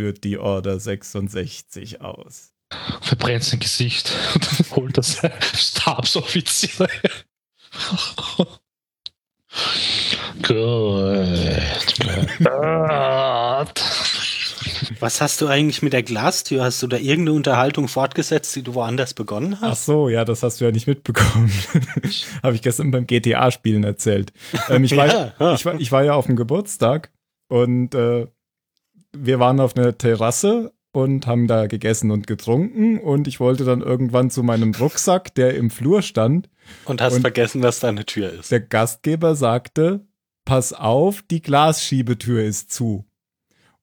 führt die Order 66 aus. Verbrennt sein Gesicht und holt das Stabsoffizier. Gut. Gut. Was hast du eigentlich mit der Glastür? Hast du da irgendeine Unterhaltung fortgesetzt, die du woanders begonnen Ach hast? so, ja, das hast du ja nicht mitbekommen. Habe ich gestern beim GTA-Spielen erzählt. Ähm, ich, war, Ja, ja. Ich, war, ich war ja auf dem Geburtstag und äh, wir waren auf einer Terrasse und haben da gegessen und getrunken und ich wollte dann irgendwann zu meinem Rucksack, der im Flur stand. Und hast Und- vergessen, dass da eine Tür ist. Der Gastgeber sagte, pass auf, die Glasschiebetür ist zu.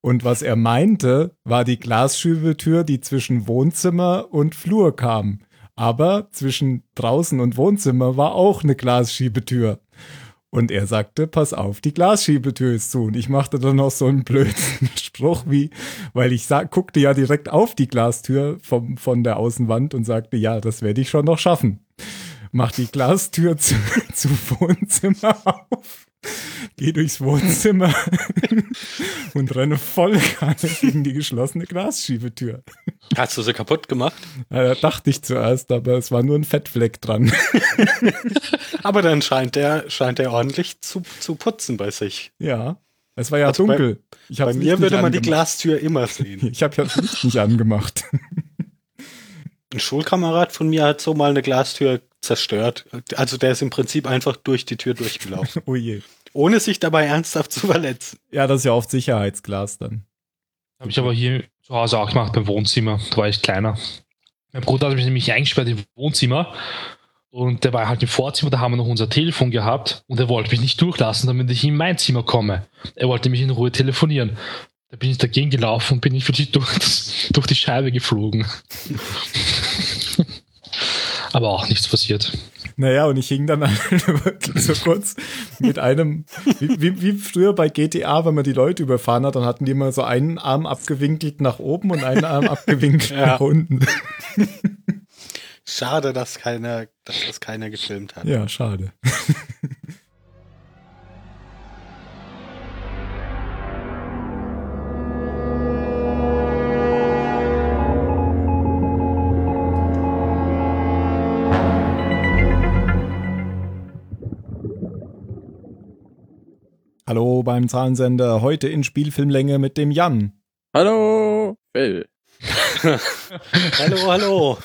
Und was er meinte, war die Glasschiebetür, die zwischen Wohnzimmer und Flur kam. Aber zwischen draußen und Wohnzimmer war auch eine Glasschiebetür. Und er sagte, pass auf, die Glasschiebetür ist zu. Und ich machte dann noch so einen blöden Spruch wie, weil ich sag, guckte ja direkt auf die Glastür vom, von der Außenwand und sagte, ja, das werde ich schon noch schaffen. Mach die Glastür zu, zu Wohnzimmer auf, geh durchs Wohnzimmer und renne voll Kanne gegen die geschlossene Glasschiebetür. Hast du sie kaputt gemacht? Da dachte ich zuerst, aber es war nur ein Fettfleck dran. Aber dann scheint der, scheint der ordentlich zu, zu putzen bei sich. Ja, es war ja Also bei- dunkel. ich Bei hab's mir würde man die angemacht. Glastür immer sehen. Ich habe ja das Licht nicht angemacht. Ein Schulkamerad von mir hat so mal eine Glastür zerstört. Also der ist im Prinzip einfach durch die Tür durchgelaufen. oh je. ohne sich dabei ernsthaft zu verletzen. Ja, das ist ja oft Sicherheitsglas dann. Habe ich aber hier zu Hause auch gemacht beim Wohnzimmer. Da war ich kleiner. Mein Bruder hat mich nämlich eingesperrt im Wohnzimmer und der war halt im Vorzimmer, da haben wir noch unser Telefon gehabt und er wollte mich nicht durchlassen, damit ich in mein Zimmer komme. Er wollte mich in Ruhe telefonieren. Da bin ich dagegen gelaufen und bin ich wirklich durch, durch die Scheibe geflogen. aber auch nichts passiert. Naja, und ich hing dann wirklich so kurz mit einem, wie, wie, wie früher bei GTA, wenn man die Leute überfahren hat, dann hatten die immer so einen Arm abgewinkelt nach oben und einen Arm abgewinkelt Ja. nach unten. Schade, dass keiner, dass das keiner gefilmt hat. Ja, schade. Hallo beim Zahlensender, heute in Spielfilmlänge mit dem Jan. Hallo, Phil. Hallo, hallo.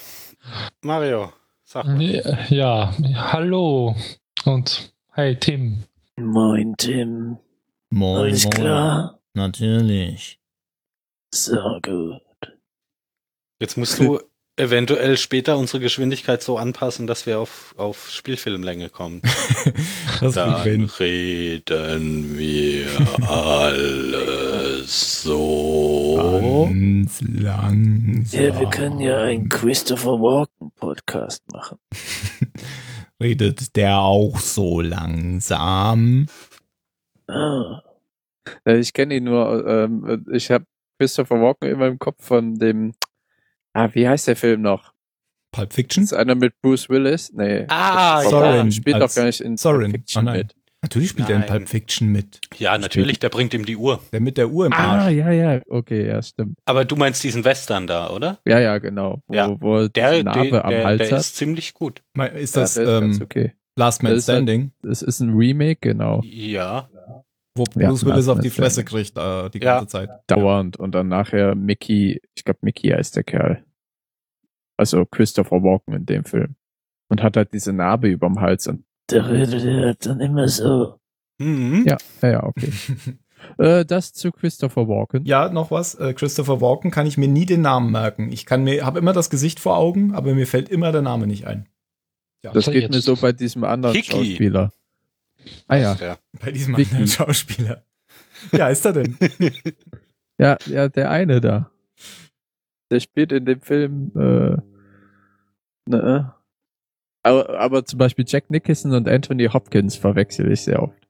Mario, sag mal. Ja, ja, hallo und hey Tim. Moin, Tim. Moin, Alles klar? Natürlich. So gut. Jetzt musst du eventuell später unsere Geschwindigkeit so anpassen, dass wir auf, auf Spielfilmlänge kommen. Das Dann reden wir alles so. Ganz langsam. Ja, wir können ja einen Christopher Walken Podcast machen. Redet der auch so langsam? Ah, Äh, Ich kenne ihn nur, ähm, ich habe Christopher Walken immer im Kopf von dem, ah, wie heißt der Film noch? Pulp Fiction? ist einer mit Bruce Willis? Nee. Ah, ja. Walken spielt doch gar nicht in Sorin. Pulp Fiction Oh mit. Natürlich spielt er in. Pulp Fiction mit. Ja, natürlich, der bringt ihm die Uhr. Der mit der Uhr im Ah, Arsch. ja, ja, okay, ja, stimmt. Aber du meinst diesen Western da, oder? Ja, ja, genau. Wo, Ja. wo er Der, Narbe am der, Hals der hat. ist ziemlich gut. Ist Ja, das ist ganz ähm, okay. Last Man Das ist Standing, Das ist ein Remake, genau. Ja. Wo Ja, Bruce Willis Last auf Man die Fresse Standing. kriegt äh, die Ja. ganze Zeit? Dauernd. Und dann nachher Mickey, ich glaube Mickey heißt der Kerl. Also Christopher Walken in dem Film. Und hat halt diese Narbe überm Hals und da redet er dann immer so. Mhm. Ja. Ja, ja, okay. äh, das zu Christopher Walken. Ja, noch was. Äh, Christopher Walken kann ich mir nie den Namen merken. Ich kann mir, habe immer das Gesicht vor Augen, aber mir fällt immer der Name nicht ein. Das Also geht mir so bei diesem anderen Hickey. Schauspieler. Ah ja. Der. Bei diesem Vicky. anderen Schauspieler. Ja, ist er denn? Ja, ja, der eine da. Der spielt in dem Film, äh, ne, aber, aber zum Beispiel Jack Nicholson und Anthony Hopkins verwechsel ich sehr oft.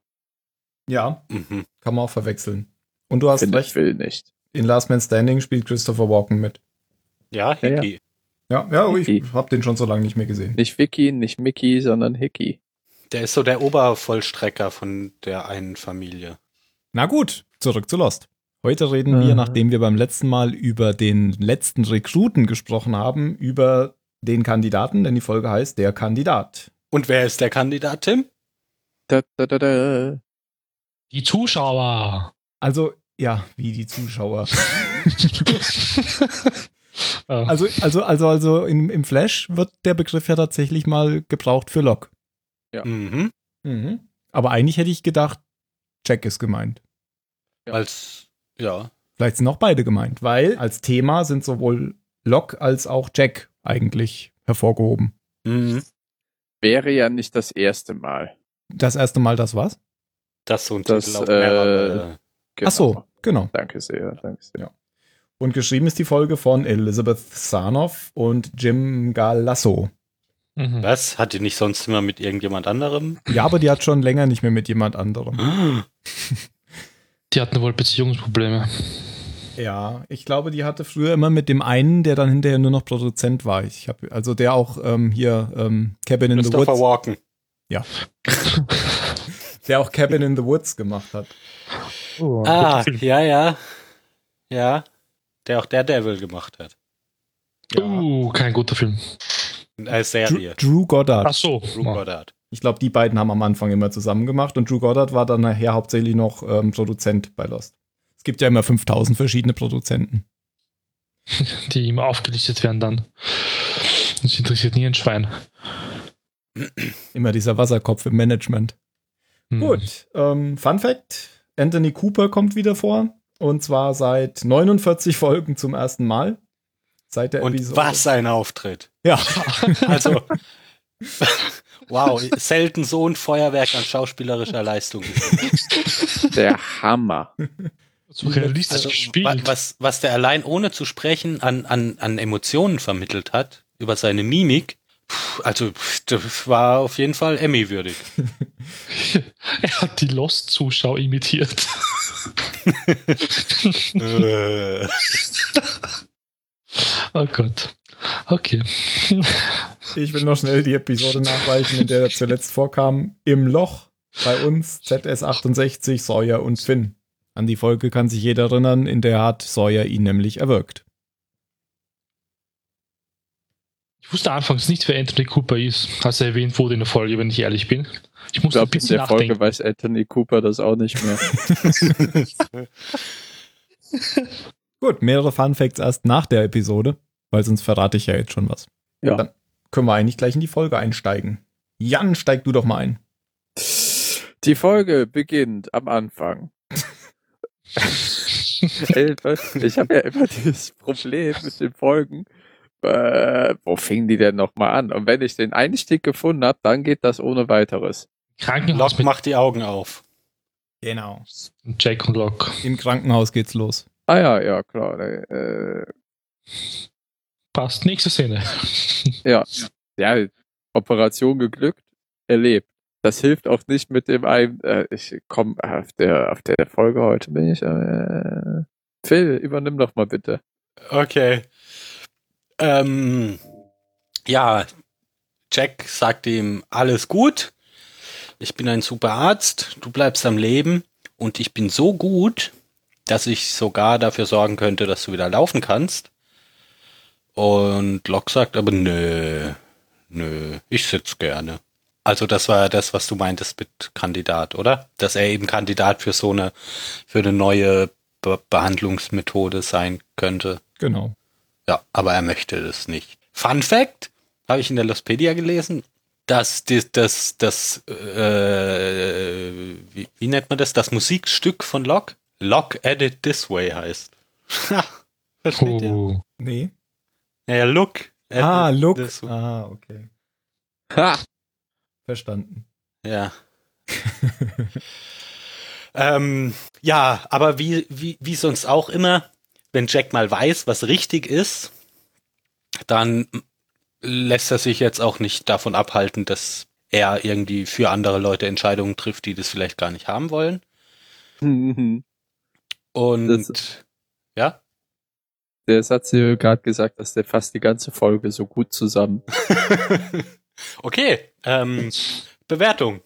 Ja, Mhm. kann man auch verwechseln. Und du hast Finde ich recht, will nicht. in Last Man Standing spielt Christopher Walken mit. Ja, Ja, ja. Hickey. Ja, ja, oh, ich Vicky. habe den schon so lange nicht mehr gesehen. Nicht Vicky, nicht Mickey, sondern Hickey. Der ist so der Obervollstrecker von der einen Familie. Na gut, zurück zu Lost. Heute reden wir, Ah. nachdem wir beim letzten Mal über den letzten Rekruten gesprochen haben, über den Kandidaten, denn die Folge heißt Der Kandidat. Und wer ist der Kandidat, Tim? Da, da, da, da. Die Zuschauer. Also, ja, wie die Zuschauer. Also, also, also, also im, im Flash wird der Begriff ja tatsächlich mal gebraucht für Lok. Ja. Mhm. Mhm. Aber eigentlich hätte ich gedacht, Jack ist gemeint. Ja. Als, ja. Vielleicht sind auch beide gemeint, weil als Thema sind sowohl Lok als auch Jack eigentlich hervorgehoben. Mhm. Wäre ja nicht das erste Mal. Das erste Mal das was? Das so ein Das, Titel auf äh. Genau. Ach so, genau. Danke sehr, danke sehr. Und geschrieben ist die Folge von Elizabeth Sarnoff und Jim Galasso. Mhm. Was? Hat die nicht sonst immer mit irgendjemand anderem? Ja, aber die hat schon länger nicht mehr mit jemand anderem. Die hatten wohl Beziehungsprobleme. Ja, ich glaube, die hatte früher immer mit dem einen, der dann hinterher nur noch Produzent war. Ich hab, also der auch ähm, hier ähm, Cabin in the Christopher Woods, Walken. der auch Cabin in the Woods gemacht hat. Oh, Ah, ja, ja. Ja. Der auch der Devil gemacht hat. Uh, kein guter Film. Drew, Serie. Drew Goddard. Ach so. Drew Goddard. Ich glaube, die beiden haben am Anfang immer zusammen gemacht und Drew Goddard war dann nachher hauptsächlich noch ähm, Produzent bei Lost. Es gibt ja immer 5000 verschiedene Produzenten. Die immer aufgelistet werden dann. Das interessiert nie ein Schwein. Immer dieser Wasserkopf im Management. Hm. Gut, ähm, Fun Fact: Anthony Cooper kommt wieder vor. Und zwar seit 49 Folgen zum ersten Mal. Seit der Und Episode. was ein Auftritt. Ja, Also, wow, selten so ein Feuerwerk an schauspielerischer Leistung. Der Hammer. So realistisch Also, gespielt. was, was der allein ohne zu sprechen an, an, an Emotionen vermittelt hat, über seine Mimik, also das war auf jeden Fall Emmy-würdig. er hat die Lost-Zuschauer imitiert. Oh Gott. Okay. ich will noch schnell die Episode nachreichen, in der er zuletzt vorkam. Im Loch bei uns ZS68, Sawyer und Finn. An die Folge kann sich jeder erinnern, in der hat Sawyer ihn nämlich erwürgt. Ich wusste anfangs nicht, wer Anthony Cooper ist, als er erwähnt wurde in der Folge, wenn ich ehrlich bin. Ich Ich musste ein glaube, in bisschen der Folge nachdenken. weiß Anthony Cooper das auch nicht mehr. Gut, mehrere Fun Facts erst nach der Episode, weil sonst verrate ich ja jetzt schon was. Ja. Dann können wir eigentlich gleich in die Folge einsteigen. Jan, steig du doch mal ein. Die Folge beginnt am Anfang. Ey, ich habe ja immer dieses Problem mit den Folgen. Äh, wo fingen die denn nochmal an? Und wenn ich den Einstieg gefunden habe, dann geht das ohne weiteres. Krankenhaus macht die Augen auf. Genau. Jack und Locke. Im Krankenhaus geht's los. Ah ja, ja, klar. Äh, Passt. Nächste Szene. ja. ja, Operation geglückt, erlebt. Das hilft auch nicht mit dem einen, äh, ich komm, auf der, auf der Folge heute bin ich, äh, Phil, übernimm doch mal bitte. Okay. Ähm, ja, Jack sagt ihm, alles gut. Ich bin ein super Arzt. Du bleibst am Leben. Und ich bin so gut, dass ich sogar dafür sorgen könnte, dass du wieder laufen kannst. Und Locke sagt aber, nö, nö, ich sitz gerne. Also das war das, was du meintest mit Kandidat, oder? Dass er eben Kandidat für so eine, für eine neue Be Behandlungsmethode sein könnte. Genau. Ja, aber er möchte das nicht. Fun Fact, habe ich in der Lostpedia gelesen, dass das, das, das äh, wie, wie nennt man das? Das Musikstück von Locke? Locke Edit This Way heißt. Ha, Versteht ihr? Oh. Nee. Ja, Look. Edit Ah, look. This Way. Ah, okay. Ha! Verstanden. Ja. ähm, ja, aber wie, wie, wie sonst auch immer, wenn Jack mal weiß, was richtig ist, dann lässt er sich jetzt auch nicht davon abhalten, dass er irgendwie für andere Leute Entscheidungen trifft, die das vielleicht gar nicht haben wollen. Mhm. Und Das- ja, Der Satz hier gerade gesagt, dass der fasst die ganze Folge so gut zusammen. okay. Ähm, Bewertung.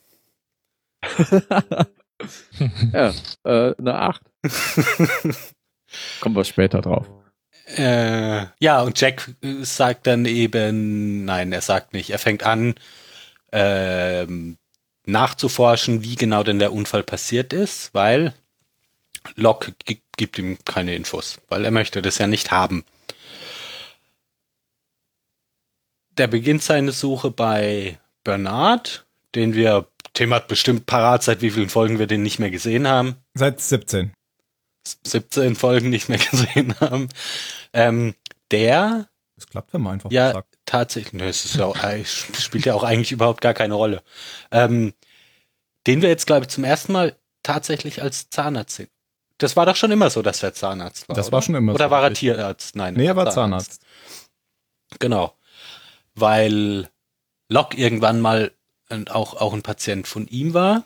Ja, äh, eine 8. Kommen wir später drauf. Äh, ja, und Jack äh, sagt dann eben, nein, er sagt nicht, er fängt an, ähm, nachzuforschen, wie genau denn der Unfall passiert ist, weil Locke gi- gibt ihm keine Infos, weil er möchte das ja nicht haben. Der beginnt seine Suche bei Bernard, den wir, Tim hat bestimmt parat, seit wie vielen Folgen wir den nicht mehr gesehen haben. Seit 17. 17 Folgen nicht mehr gesehen haben. Ähm, der Das klappt, wenn man einfach Ja. sagt. tatsächlich, ne, es ja auch, spielt ja auch eigentlich überhaupt gar keine Rolle. Ähm, den wir jetzt, glaube ich, zum ersten Mal tatsächlich als Zahnarzt sehen. Das war doch schon immer so, dass er Zahnarzt war. Das oder? war schon immer Oder so, war er. Tierarzt? Nein. Nee, er war Zahnarzt. Genau. Weil Locke irgendwann mal auch, auch ein Patient von ihm war.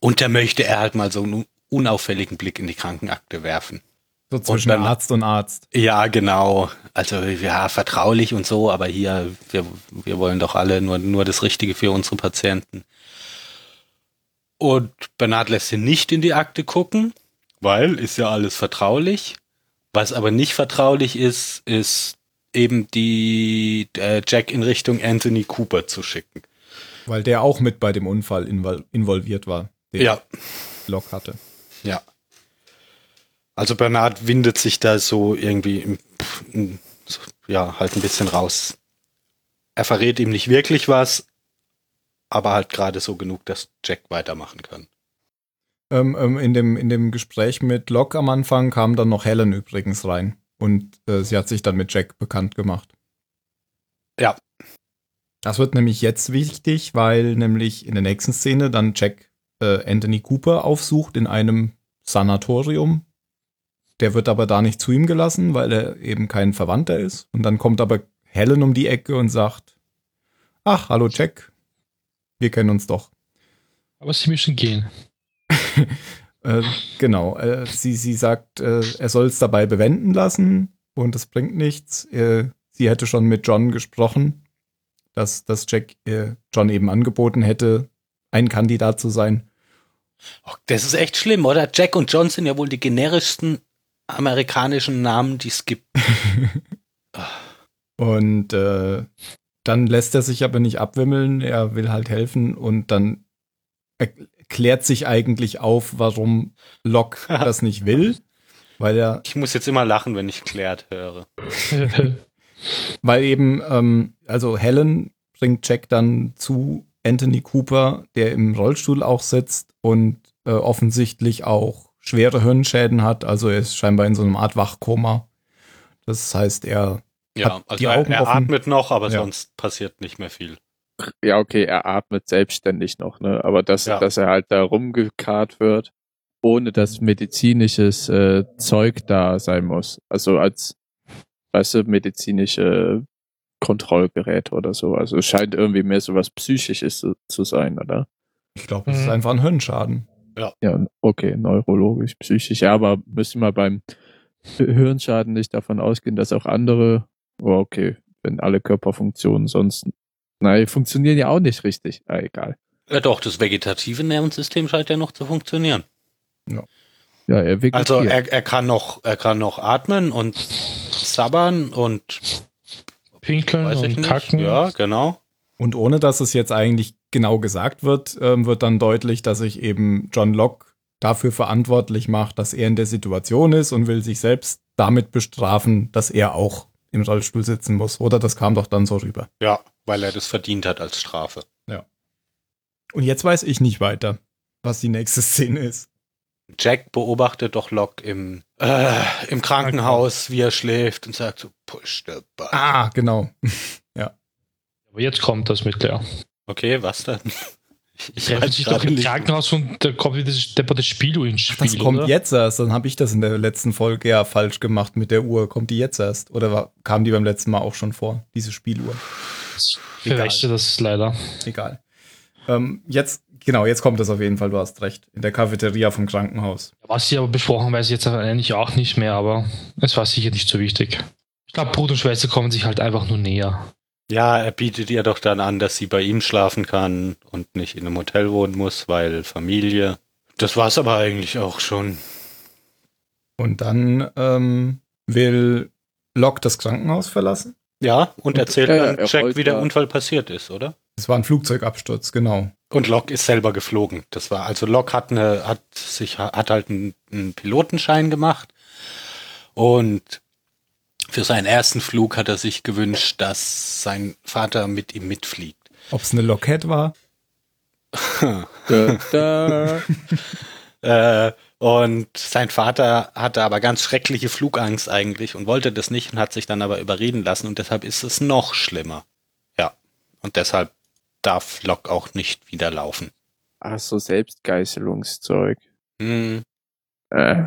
Und da möchte er halt mal so einen unauffälligen Blick in die Krankenakte werfen. So zwischen dann- Arzt und Arzt. Ja, genau. Also ja, vertraulich und so, aber hier, wir, wir wollen doch alle nur, nur das Richtige für unsere Patienten. Und Bernhard lässt ihn nicht in die Akte gucken, weil ist ja alles vertraulich. Was aber nicht vertraulich ist, ist eben die äh, Jack in Richtung Anthony Cooper zu schicken. Weil der auch mit bei dem Unfall invol involviert war, den Ja, Locke hatte. ja. Also Bernhard windet sich da so irgendwie, im- so, ja, halt ein bisschen raus. Er verrät ihm nicht wirklich was, aber halt gerade so genug, dass Jack weitermachen kann. Ähm, ähm, in, dem, in dem Gespräch mit Locke am Anfang kam dann noch Helen übrigens rein. Und äh, sie hat sich dann mit Jack bekannt gemacht. Ja. Das wird nämlich jetzt wichtig, weil nämlich in der nächsten Szene dann Jack äh, Anthony Cooper aufsucht in einem Sanatorium. Der wird aber da nicht zu ihm gelassen, weil er eben kein Verwandter ist. Und dann kommt aber Helen um die Ecke und sagt, ach, hallo Jack, wir kennen uns doch. Aber sie müssen gehen. Äh, genau, äh, sie, sie sagt, äh, er soll es dabei bewenden lassen und es bringt nichts. Äh, sie hätte schon mit John gesprochen, dass, dass Jack äh, John eben angeboten hätte, ein Kandidat zu sein. Oh, das ist echt schlimm, oder? Jack und John sind ja wohl die generischsten amerikanischen Namen, die es gibt. Und äh, dann lässt er sich aber nicht abwimmeln, er will halt helfen und dann erklärt sich eigentlich auf, warum Locke das nicht will, weil er Ich muss jetzt immer lachen, wenn ich klärt höre. Weil eben, ähm, also Helen bringt Jack dann zu Anthony Cooper, der im Rollstuhl auch sitzt und äh, offensichtlich auch schwere Hirnschäden hat. Also er ist scheinbar in so einem Art Wachkoma. Das heißt, er Ja, Hat also die er, Augen er offen? atmet noch, aber Ja. sonst passiert nicht mehr viel. Ja, okay, er atmet selbstständig noch, ne? Aber dass, Ja. dass er halt da rumgekarrt wird, ohne dass medizinisches äh, Zeug da sein muss. Also als, weißt du, medizinische Kontrollgerät oder so. Also es scheint irgendwie mehr so was Psychisches zu, zu sein, oder? ich glaube, es ist Mhm. einfach ein Hirnschaden. Ja, okay, neurologisch, psychisch. Ja, aber müssen wir beim Hirnschaden nicht davon ausgehen, dass auch andere, oh, okay, wenn alle Körperfunktionen sonst, nein, funktionieren ja auch nicht richtig. Ah, egal. Ja, doch, das vegetative Nervensystem scheint ja noch zu funktionieren. Ja, er vegetiert. Also er, er kann noch, er kann noch atmen und sabbern und Pinkeln weiß ich und nicht. kacken. Ja, genau. Und ohne dass es jetzt eigentlich genau gesagt wird, ähm, wird dann deutlich, dass sich eben John Locke dafür verantwortlich macht, dass er in der Situation ist und will sich selbst damit bestrafen, dass er auch im Rollstuhl sitzen muss. Oder das kam doch dann so rüber. Ja, weil er das verdient hat als Strafe. Und jetzt weiß ich nicht weiter, was die nächste Szene ist. Jack beobachtet doch Locke im, äh, im Krankenhaus, wie er schläft und sagt so, push the button. Ah, genau. Aber jetzt kommt das mit der. Okay, was denn? Ich weiß sich doch im nicht. Krankenhaus und da kommt wieder das depperte Spiel ins Spiel. Das kommt oder? jetzt erst. Dann habe ich das in der letzten Folge ja falsch gemacht mit der Uhr. Kommt die jetzt erst? Oder war, kam die beim letzten Mal auch schon vor, diese Spieluhr? Ich verwechsel das leider. Egal. Ähm, jetzt, genau, jetzt kommt das auf jeden Fall, du hast recht. In der Cafeteria vom Krankenhaus. Was sie aber besprochen, weiß ich jetzt eigentlich auch nicht mehr, aber es war sicher nicht so wichtig. Ich glaube, Bruder und Schwester kommen sich halt einfach nur näher. Ja, er bietet ihr doch dann an, dass sie bei ihm schlafen kann und nicht in einem Hotel wohnen muss, weil Familie. Das war's aber eigentlich auch schon. Und dann ähm, will Locke das Krankenhaus verlassen. Ja, und Und- erzählt Ja, ja, dann Jack, wie der ja. Unfall passiert ist, oder? Es war ein Flugzeugabsturz, genau. Und Locke ist selber geflogen. Das war also Locke hat eine, hat sich hat halt einen, einen Pilotenschein gemacht und für seinen ersten Flug hat er sich gewünscht, dass sein Vater mit ihm mitfliegt. Ob es eine Lockhead war? Da, da. Äh, und sein Vater hatte aber ganz schreckliche Flugangst eigentlich und wollte das nicht und hat sich dann aber überreden lassen und deshalb ist es noch schlimmer. Ja. Und deshalb darf Locke auch nicht wieder laufen. Ach so, Selbstgeißelungszeug. Hm. Äh,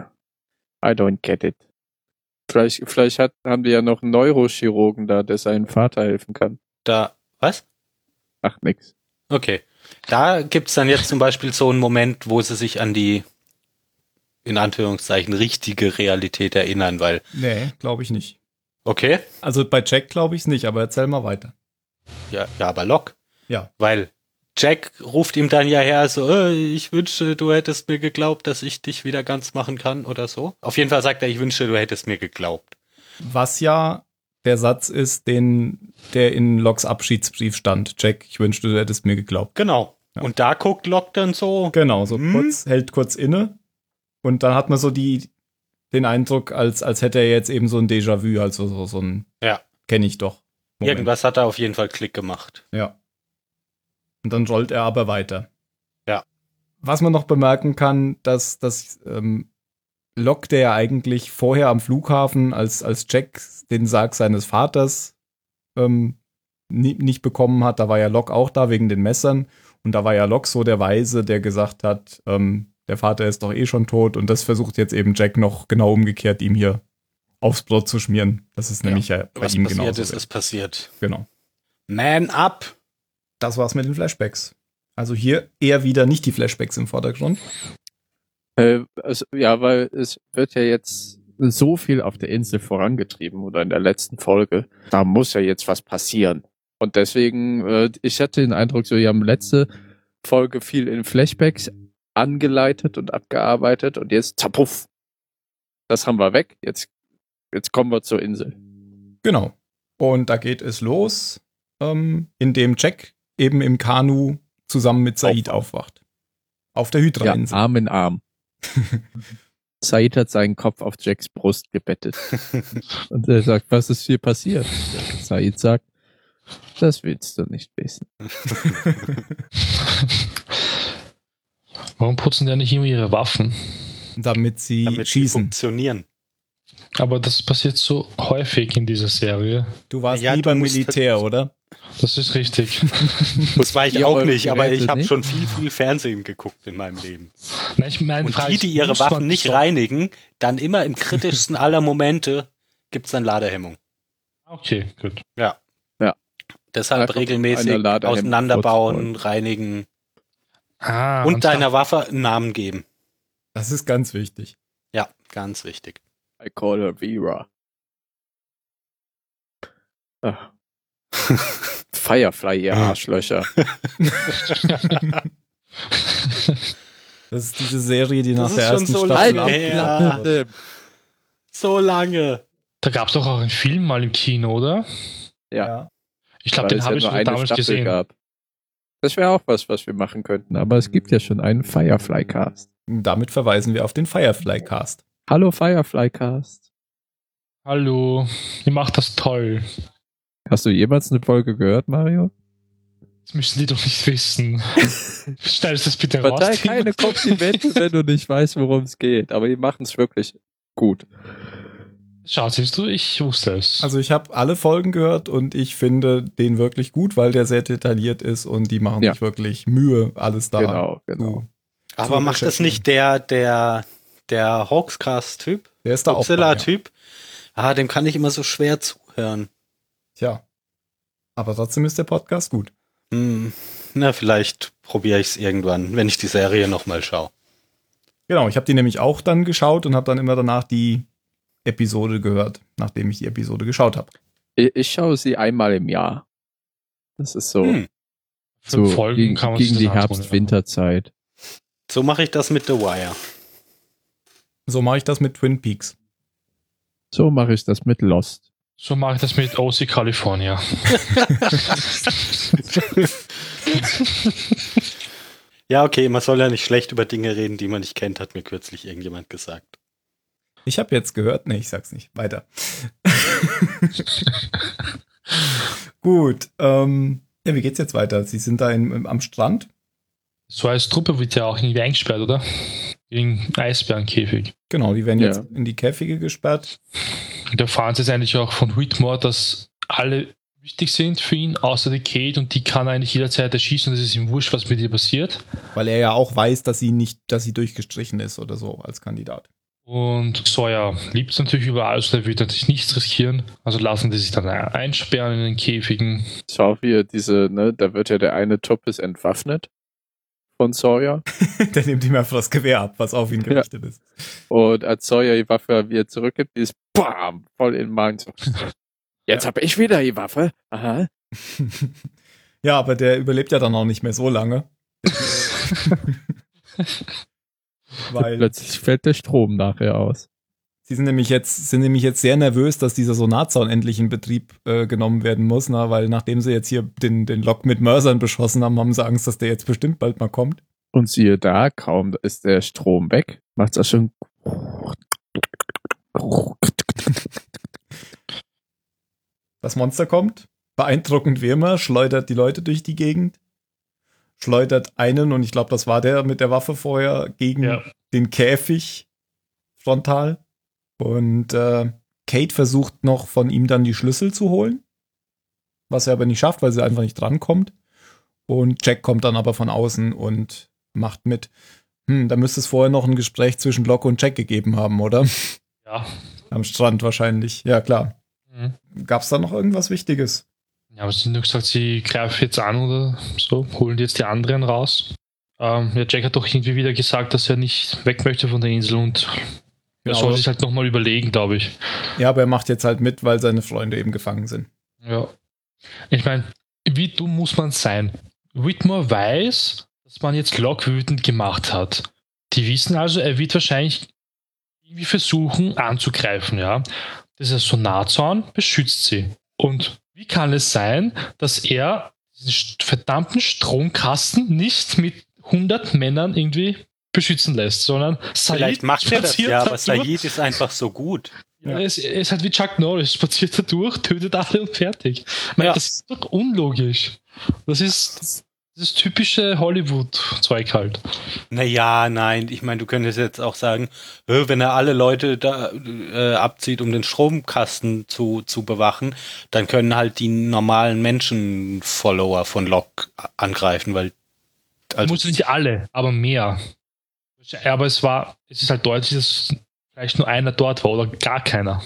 I don't get it. Vielleicht, vielleicht hat, haben die ja noch einen Neurochirurgen da, der seinem Vater helfen kann. Da, was? Ach, nix. Okay. Da gibt's dann jetzt zum Beispiel so einen Moment, wo sie sich an die, in Anführungszeichen, richtige Realität erinnern, weil, Nee, glaube ich nicht. okay, Also bei Jack glaube ich es nicht, aber erzähl mal weiter. ja, ja, aber Locke. Ja. Weil Jack ruft ihm dann ja her, so, äh, ich wünschte, du hättest mir geglaubt, dass ich dich wieder ganz machen kann oder so. Auf jeden Fall sagt er, ich wünschte, du hättest mir geglaubt. Was ja der Satz ist, den, der in Locks Abschiedsbrief stand. Jack, ich wünschte, du hättest mir geglaubt. Genau. Ja. Und da guckt Locke dann so, Genau, so Hm? kurz, hält kurz inne. Und dann hat man so die, den Eindruck, als, als hätte er jetzt eben so ein Déjà-vu, also so, so ein, Ja. kenne ich doch. Moment. irgendwas hat er auf jeden Fall Klick gemacht. Ja. Und dann rollt er aber weiter. Ja. Was man noch bemerken kann, dass, dass ähm, Locke, der ja eigentlich vorher am Flughafen als, als Jack den Sarg seines Vaters ähm, nie, nicht bekommen hat, da war ja Locke auch da wegen den Messern. Und da war ja Locke so der Weise, der gesagt hat, ähm, der Vater ist doch eh schon tot. Und das versucht jetzt eben Jack noch genau umgekehrt, ihm hier aufs Brot zu schmieren. Das ist nämlich ja, bei Was ihm passiert genauso. ist, ist passiert. Genau. Man up! Das war's mit den Flashbacks. Also hier eher wieder nicht die Flashbacks im Vordergrund. Äh, also, ja, weil es wird ja jetzt so viel auf der Insel vorangetrieben oder in der letzten Folge. Da muss ja jetzt was passieren. Und deswegen, äh, ich hatte den Eindruck, so, wir haben letzte Folge viel in Flashbacks angeleitet und abgearbeitet und jetzt zapuff. Das haben wir weg. Jetzt, jetzt kommen wir zur Insel. Genau. Und da geht es los, ähm, indem Jack eben im Kanu zusammen mit Said aufwacht. Auf der Ja, Hydra-Insel. Arm in Arm. Said hat seinen Kopf auf Jacks Brust gebettet. Und er sagt, was ist hier passiert? Said sagt, das willst du nicht wissen. Warum putzen die nicht immer ihre Waffen? damit sie Damit sie schießen. funktionieren. Aber das passiert so häufig in dieser Serie. Du warst Ja, nie du beim musst- Militär, oder? Das ist richtig. Das war ich Ja, auch nicht, aber ich habe schon viel, viel Fernsehen geguckt in meinem Leben. Ich meine, Und die, die ihre Waffen nicht reinigen, dann immer im kritischsten aller Momente gibt's dann Ladehemmung. Okay, gut. Deshalb Einfach regelmäßig einer Ladehemmung auseinanderbauen, reinigen Ah, und deiner Waffe einen Namen geben. Das ist ganz wichtig. Ja, ganz wichtig. I call her Vera. Ah. Firefly, ihr Arschlöcher. Das ist diese Serie, die nach Das der ist schon ersten so Staffel wird. So lange. Da gab es doch auch einen Film mal im Kino, oder? Ja. Ich glaube, den es habe ja ich nur sogar eine damals Staffel gesehen. gab. Das wäre auch was, was wir machen könnten. Aber es gibt ja schon einen Firefly-Cast. Damit verweisen wir auf den Firefly Cast. Hallo Firefly-Cast. Hallo, ihr macht das toll. Hast du jemals eine Folge gehört, Mario? Das müssen die doch nicht wissen. Schneidest das bitte raus. Verteil keine Komplimente, wenn du nicht weißt, worum es geht. Aber die machen es wirklich gut. Schau, siehst du, ich wusste es. Also ich habe alle Folgen gehört und ich finde den wirklich gut, weil der sehr detailliert ist und die machen Ja. sich wirklich Mühe, alles da Genau, genau. zu. Aber Zu macht das nicht der, der, der Hawkscast-Typ? Der ist da auch. bei, ja. Godzilla-Typ? Ah, dem kann ich immer so schwer zuhören. Tja. Aber trotzdem ist der Podcast gut. Hm, na, vielleicht probiere ich es irgendwann, wenn ich die Serie nochmal schaue. Genau, ich habe die nämlich auch dann geschaut und habe dann immer danach die Episode gehört, nachdem ich die Episode geschaut habe. Ich, ich schaue sie einmal im Jahr. Das ist so, Hm. so Fünf Folgen gegen, kann man gegen die Herbst-Winterzeit. So mache ich das mit The Wire. So mache ich das mit Twin Peaks. So mache ich das mit Lost. So mache ich das mit OC California. Ja, okay, man soll ja nicht schlecht über Dinge reden, die man nicht kennt, hat mir kürzlich irgendjemand gesagt. Ich habe jetzt gehört, nee, ich sag's nicht. Weiter. Gut, ähm, ja, wie geht's jetzt weiter? Sie sind da in, im- am Strand. So als Truppe wird ja auch irgendwie eingesperrt, oder? Gegen Eisbärenkäfig. Genau, die werden Ja. jetzt in die Käfige gesperrt. Und da erfahren sie jetzt eigentlich auch von Whitmore, dass alle wichtig sind für ihn, außer die Kate und die kann er eigentlich jederzeit erschießen und es ist ihm wurscht, was mit ihr passiert. Weil er ja auch weiß, dass sie nicht, dass sie durchgestrichen ist oder so als Kandidat. Und Sawyer liebt es natürlich überall, also der will natürlich nichts riskieren. Also lassen die sich dann einsperren in den Käfigen. Schau hier, diese, ne, da wird ja der eine Toppes entwaffnet von Sawyer. Der nimmt ihm einfach das Gewehr ab, was auf ihn gerichtet ist. Und als Sawyer die Waffe wieder zurückgibt, ist BAM! Voll in den Magen. Jetzt hab ich wieder die Waffe. Aha. ja, aber der überlebt ja dann auch nicht mehr so lange. Weil Plötzlich fällt der Strom nachher aus. Sie sind nämlich jetzt, sind nämlich jetzt sehr nervös, dass dieser Sonarzaun endlich in Betrieb äh, genommen werden muss, na, weil nachdem sie jetzt hier den, den Lok mit Mörsern beschossen haben, haben sie Angst, dass der jetzt bestimmt bald mal kommt. Und siehe da, kaum ist der Strom weg, macht's auch schon. Das Monster kommt, beeindruckend wie immer, schleudert die Leute durch die Gegend, schleudert einen, und ich glaube, das war der mit der Waffe vorher, gegen Ja. den Käfig frontal. Und äh, Kate versucht noch von ihm dann die Schlüssel zu holen, was er aber nicht schafft, weil sie einfach nicht drankommt. Und Jack kommt dann aber von außen und macht mit. Hm, da müsste es vorher noch ein Gespräch zwischen Locke und Jack gegeben haben, oder? Ja. Am Strand wahrscheinlich. Ja, klar. Mhm. Gab es da noch irgendwas Wichtiges? Ja, aber sie haben nur gesagt, sie greifen jetzt an oder so, holen jetzt die anderen raus. Ähm, ja, Jack hat doch irgendwie wieder gesagt, dass er nicht weg möchte von der Insel und Genau. soll sich halt nochmal überlegen, glaube ich. Ja, aber er macht jetzt halt mit, weil seine Freunde eben gefangen sind. Ja. Ich meine, wie dumm muss man sein? Whitmore weiß, dass man jetzt Locke wütend gemacht hat. Die wissen also, er wird wahrscheinlich irgendwie versuchen anzugreifen, ja. Dieser Sonarzaun beschützt sie. Und wie kann es sein, dass er diesen verdammten Stromkasten nicht mit 100 Männern irgendwie beschützen lässt, sondern Said Vielleicht macht er das ja, aber. Said ist einfach so gut. Ja, es, es ist halt wie Chuck Norris, spaziert da durch, tötet alle und fertig. Ich meine, Ja. das ist doch unlogisch. Das ist das ist typische Hollywood-Zeug halt. Naja, nein, ich meine, du könntest jetzt auch sagen, wenn er alle Leute da äh, abzieht, um den Stromkasten zu, zu bewachen, dann können halt die normalen Menschen Follower von Locke angreifen, weil also, Muss nicht alle, aber mehr. Aber es war, es ist halt deutlich, dass vielleicht nur einer dort war oder gar keiner.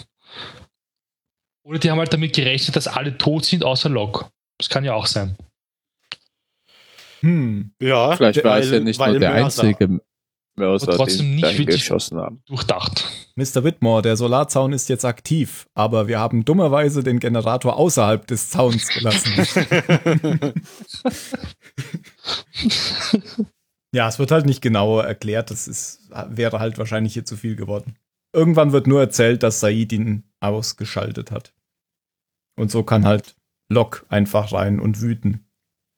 Oder die haben halt damit gerechnet, dass alle tot sind, außer Locke. Das kann ja auch sein. Hm. ja, Vielleicht war es ja nicht weil nur der einzige Mörser, Und trotzdem den nicht wirklich- geschossen haben. Durchdacht. Mr. Whitmore, der Solarzaun ist jetzt aktiv, aber wir haben dummerweise den Generator außerhalb des Zauns gelassen. ja, es wird halt nicht genauer erklärt. Das ist, wäre halt wahrscheinlich hier zu viel geworden. Irgendwann wird nur erzählt, dass Said ihn ausgeschaltet hat. Und so kann halt Locke einfach rein und wüten.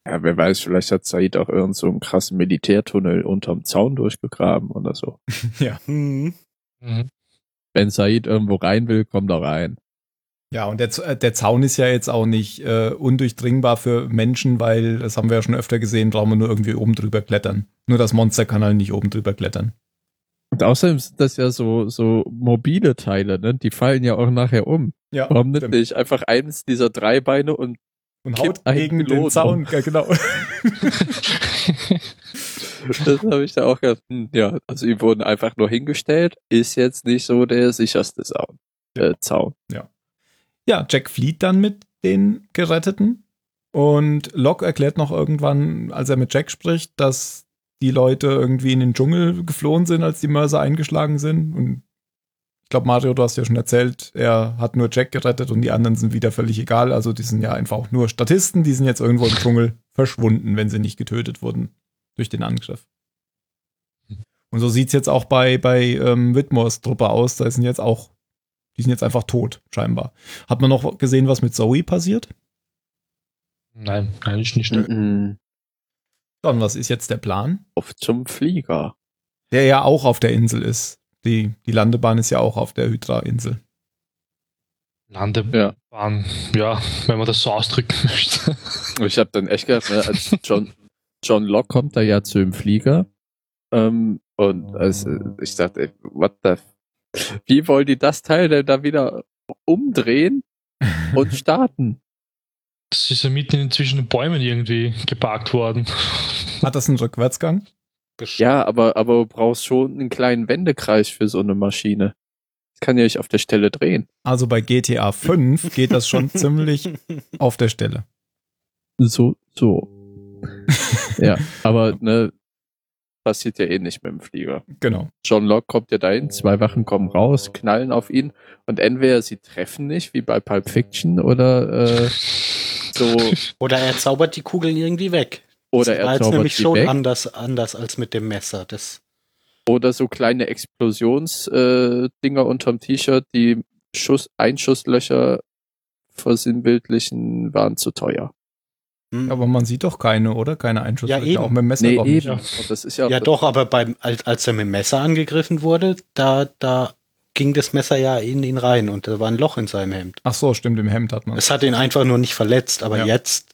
Ja, wer weiß, vielleicht hat Said auch irgend so einen krassen Militärtunnel unterm Zaun durchgegraben oder so. Hm. Mhm. Wenn Said irgendwo rein will, kommt er rein. Ja, und der, äh, der Zaun ist ja jetzt auch nicht äh, undurchdringbar für Menschen, weil, das haben wir ja schon öfter gesehen, brauchen wir nur irgendwie oben drüber klettern. Nur das Monster kann halt nicht oben drüber klettern. Und außerdem sind das ja so, so mobile Teile, ne? Die fallen ja auch nachher um. Ja, Warum nimmt stimmt. nicht einfach eines dieser drei Beine und und haut gegen den Pilot Zaun. Ja, genau. das habe ich da auch gedacht, hm, ja, also die wurden einfach nur hingestellt, ist jetzt nicht so der sicherste Zaun. Äh, Zaun. Ja, Jack flieht dann mit den Geretteten und Locke erklärt noch irgendwann, als er mit Jack spricht, dass die Leute irgendwie in den Dschungel geflohen sind, als die Mörser eingeschlagen sind und Ich glaube, Mario, du hast ja schon erzählt, er hat nur Jack gerettet und die anderen sind wieder völlig egal. Also die sind ja einfach auch nur Statisten, die sind jetzt irgendwo im Dschungel verschwunden, wenn sie nicht getötet wurden durch den Angriff. Und so sieht's jetzt auch bei, bei ähm, Whitmores Truppe aus. Da sind jetzt auch, die sind jetzt einfach tot, scheinbar. Hat man noch gesehen, was mit Zoe passiert? Nein, eigentlich nicht. Mhm. Dann, was ist jetzt der Plan? Auf zum Flieger. Der ja auch auf der Insel ist. Die, die Landebahn ist ja auch auf der Hydra-Insel. Landebahn, ja. wenn man das so ausdrücken möchte. Ich habe dann echt gedacht, ne, als John, John Locke kommt da ja zu dem Flieger. Ähm, und also, ich dachte, ey, what the f- Wie wollen die das Teil denn da wieder umdrehen und starten? Das ist ja mitten zwischen den Bäumen irgendwie geparkt worden. Hat das einen Rückwärtsgang? Ja, aber, aber du brauchst schon einen kleinen Wendekreis für so eine Maschine. Das kann ja nicht auf der Stelle drehen. Also bei GTA 5 geht das schon ziemlich auf der Stelle. So, so. ja, aber ne, passiert ja eh nicht mit dem Flieger. Genau. John Locke kommt ja dahin, zwei Wachen kommen raus, knallen auf ihn und entweder sie treffen nicht, wie bei Pulp Fiction, oder äh, so, Oder er zaubert die Kugeln irgendwie weg. oder das er zaubert nämlich sie schon weg, anders, anders als mit dem Messer. Das, oder so kleine Explosionsdinger äh, Dinger unterm T-Shirt, die Schuss, Einschusslöcher versinnbildlichen, waren zu teuer. Hm. Aber man sieht doch keine, oder? Keine Einschusslöcher, Ja, eben. auch mit dem Messer Nee, doch eben. Und das ist ja, ja, doch, aber beim, als, als er mit dem Messer angegriffen wurde, da, da ging das Messer ja in ihn rein und da war ein Loch in seinem Hemd. Ach so, stimmt, im Hemd hat man. Es hat ihn einfach nur nicht verletzt, aber Ja. jetzt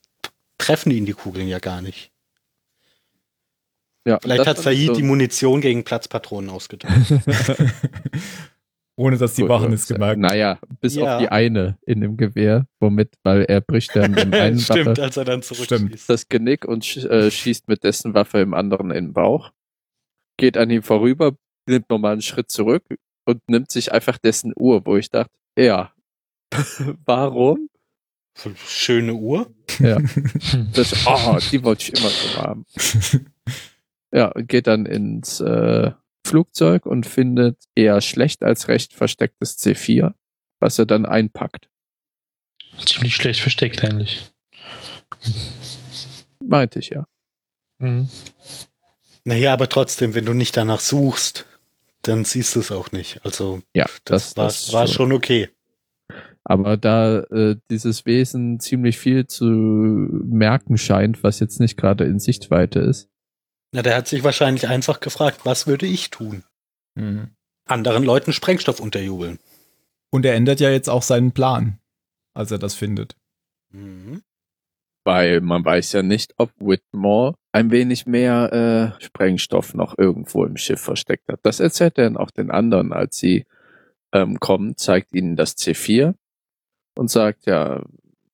treffen ihn die Kugeln ja gar nicht. ja, Vielleicht hat Said so- die Munition gegen Platzpatronen ausgetauscht. Ohne dass die Wachen es gemerkt haben. Naja, bis Ja. auf die eine in dem Gewehr, womit, weil er bricht dann mit dem einen Stimmt, Waffe als er dann zurückschießt. das Genick und sch äh, schießt mit dessen Waffe im anderen in den Bauch. Geht an ihm vorüber, nimmt nochmal einen Schritt zurück und nimmt sich einfach dessen Uhr, wo ich dachte, ja, warum? Schöne Uhr. Ja, das, oh, die wollte ich immer so haben. Ja, und geht dann ins äh, Flugzeug und findet eher schlecht als recht verstecktes C4, was er dann einpackt. Ziemlich schlecht versteckt eigentlich. Meinte ich ja. Mhm. Naja, aber trotzdem, wenn du nicht danach suchst, dann siehst du es auch nicht. Also, Ja, das, das, war, das war schon okay. Aber da äh, dieses Wesen ziemlich viel zu merken scheint, was jetzt nicht gerade in Sichtweite ist. Na, der hat sich wahrscheinlich einfach gefragt, was würde ich tun? Mhm. Anderen Leuten Sprengstoff unterjubeln. Und er ändert ja jetzt auch seinen Plan, als er das findet. Mhm. Weil man weiß ja nicht, ob Whitmore ein wenig mehr äh, Sprengstoff noch irgendwo im Schiff versteckt hat. Das erzählt er dann auch den anderen, als sie ähm, kommen, zeigt ihnen das C4 und sagt, ja,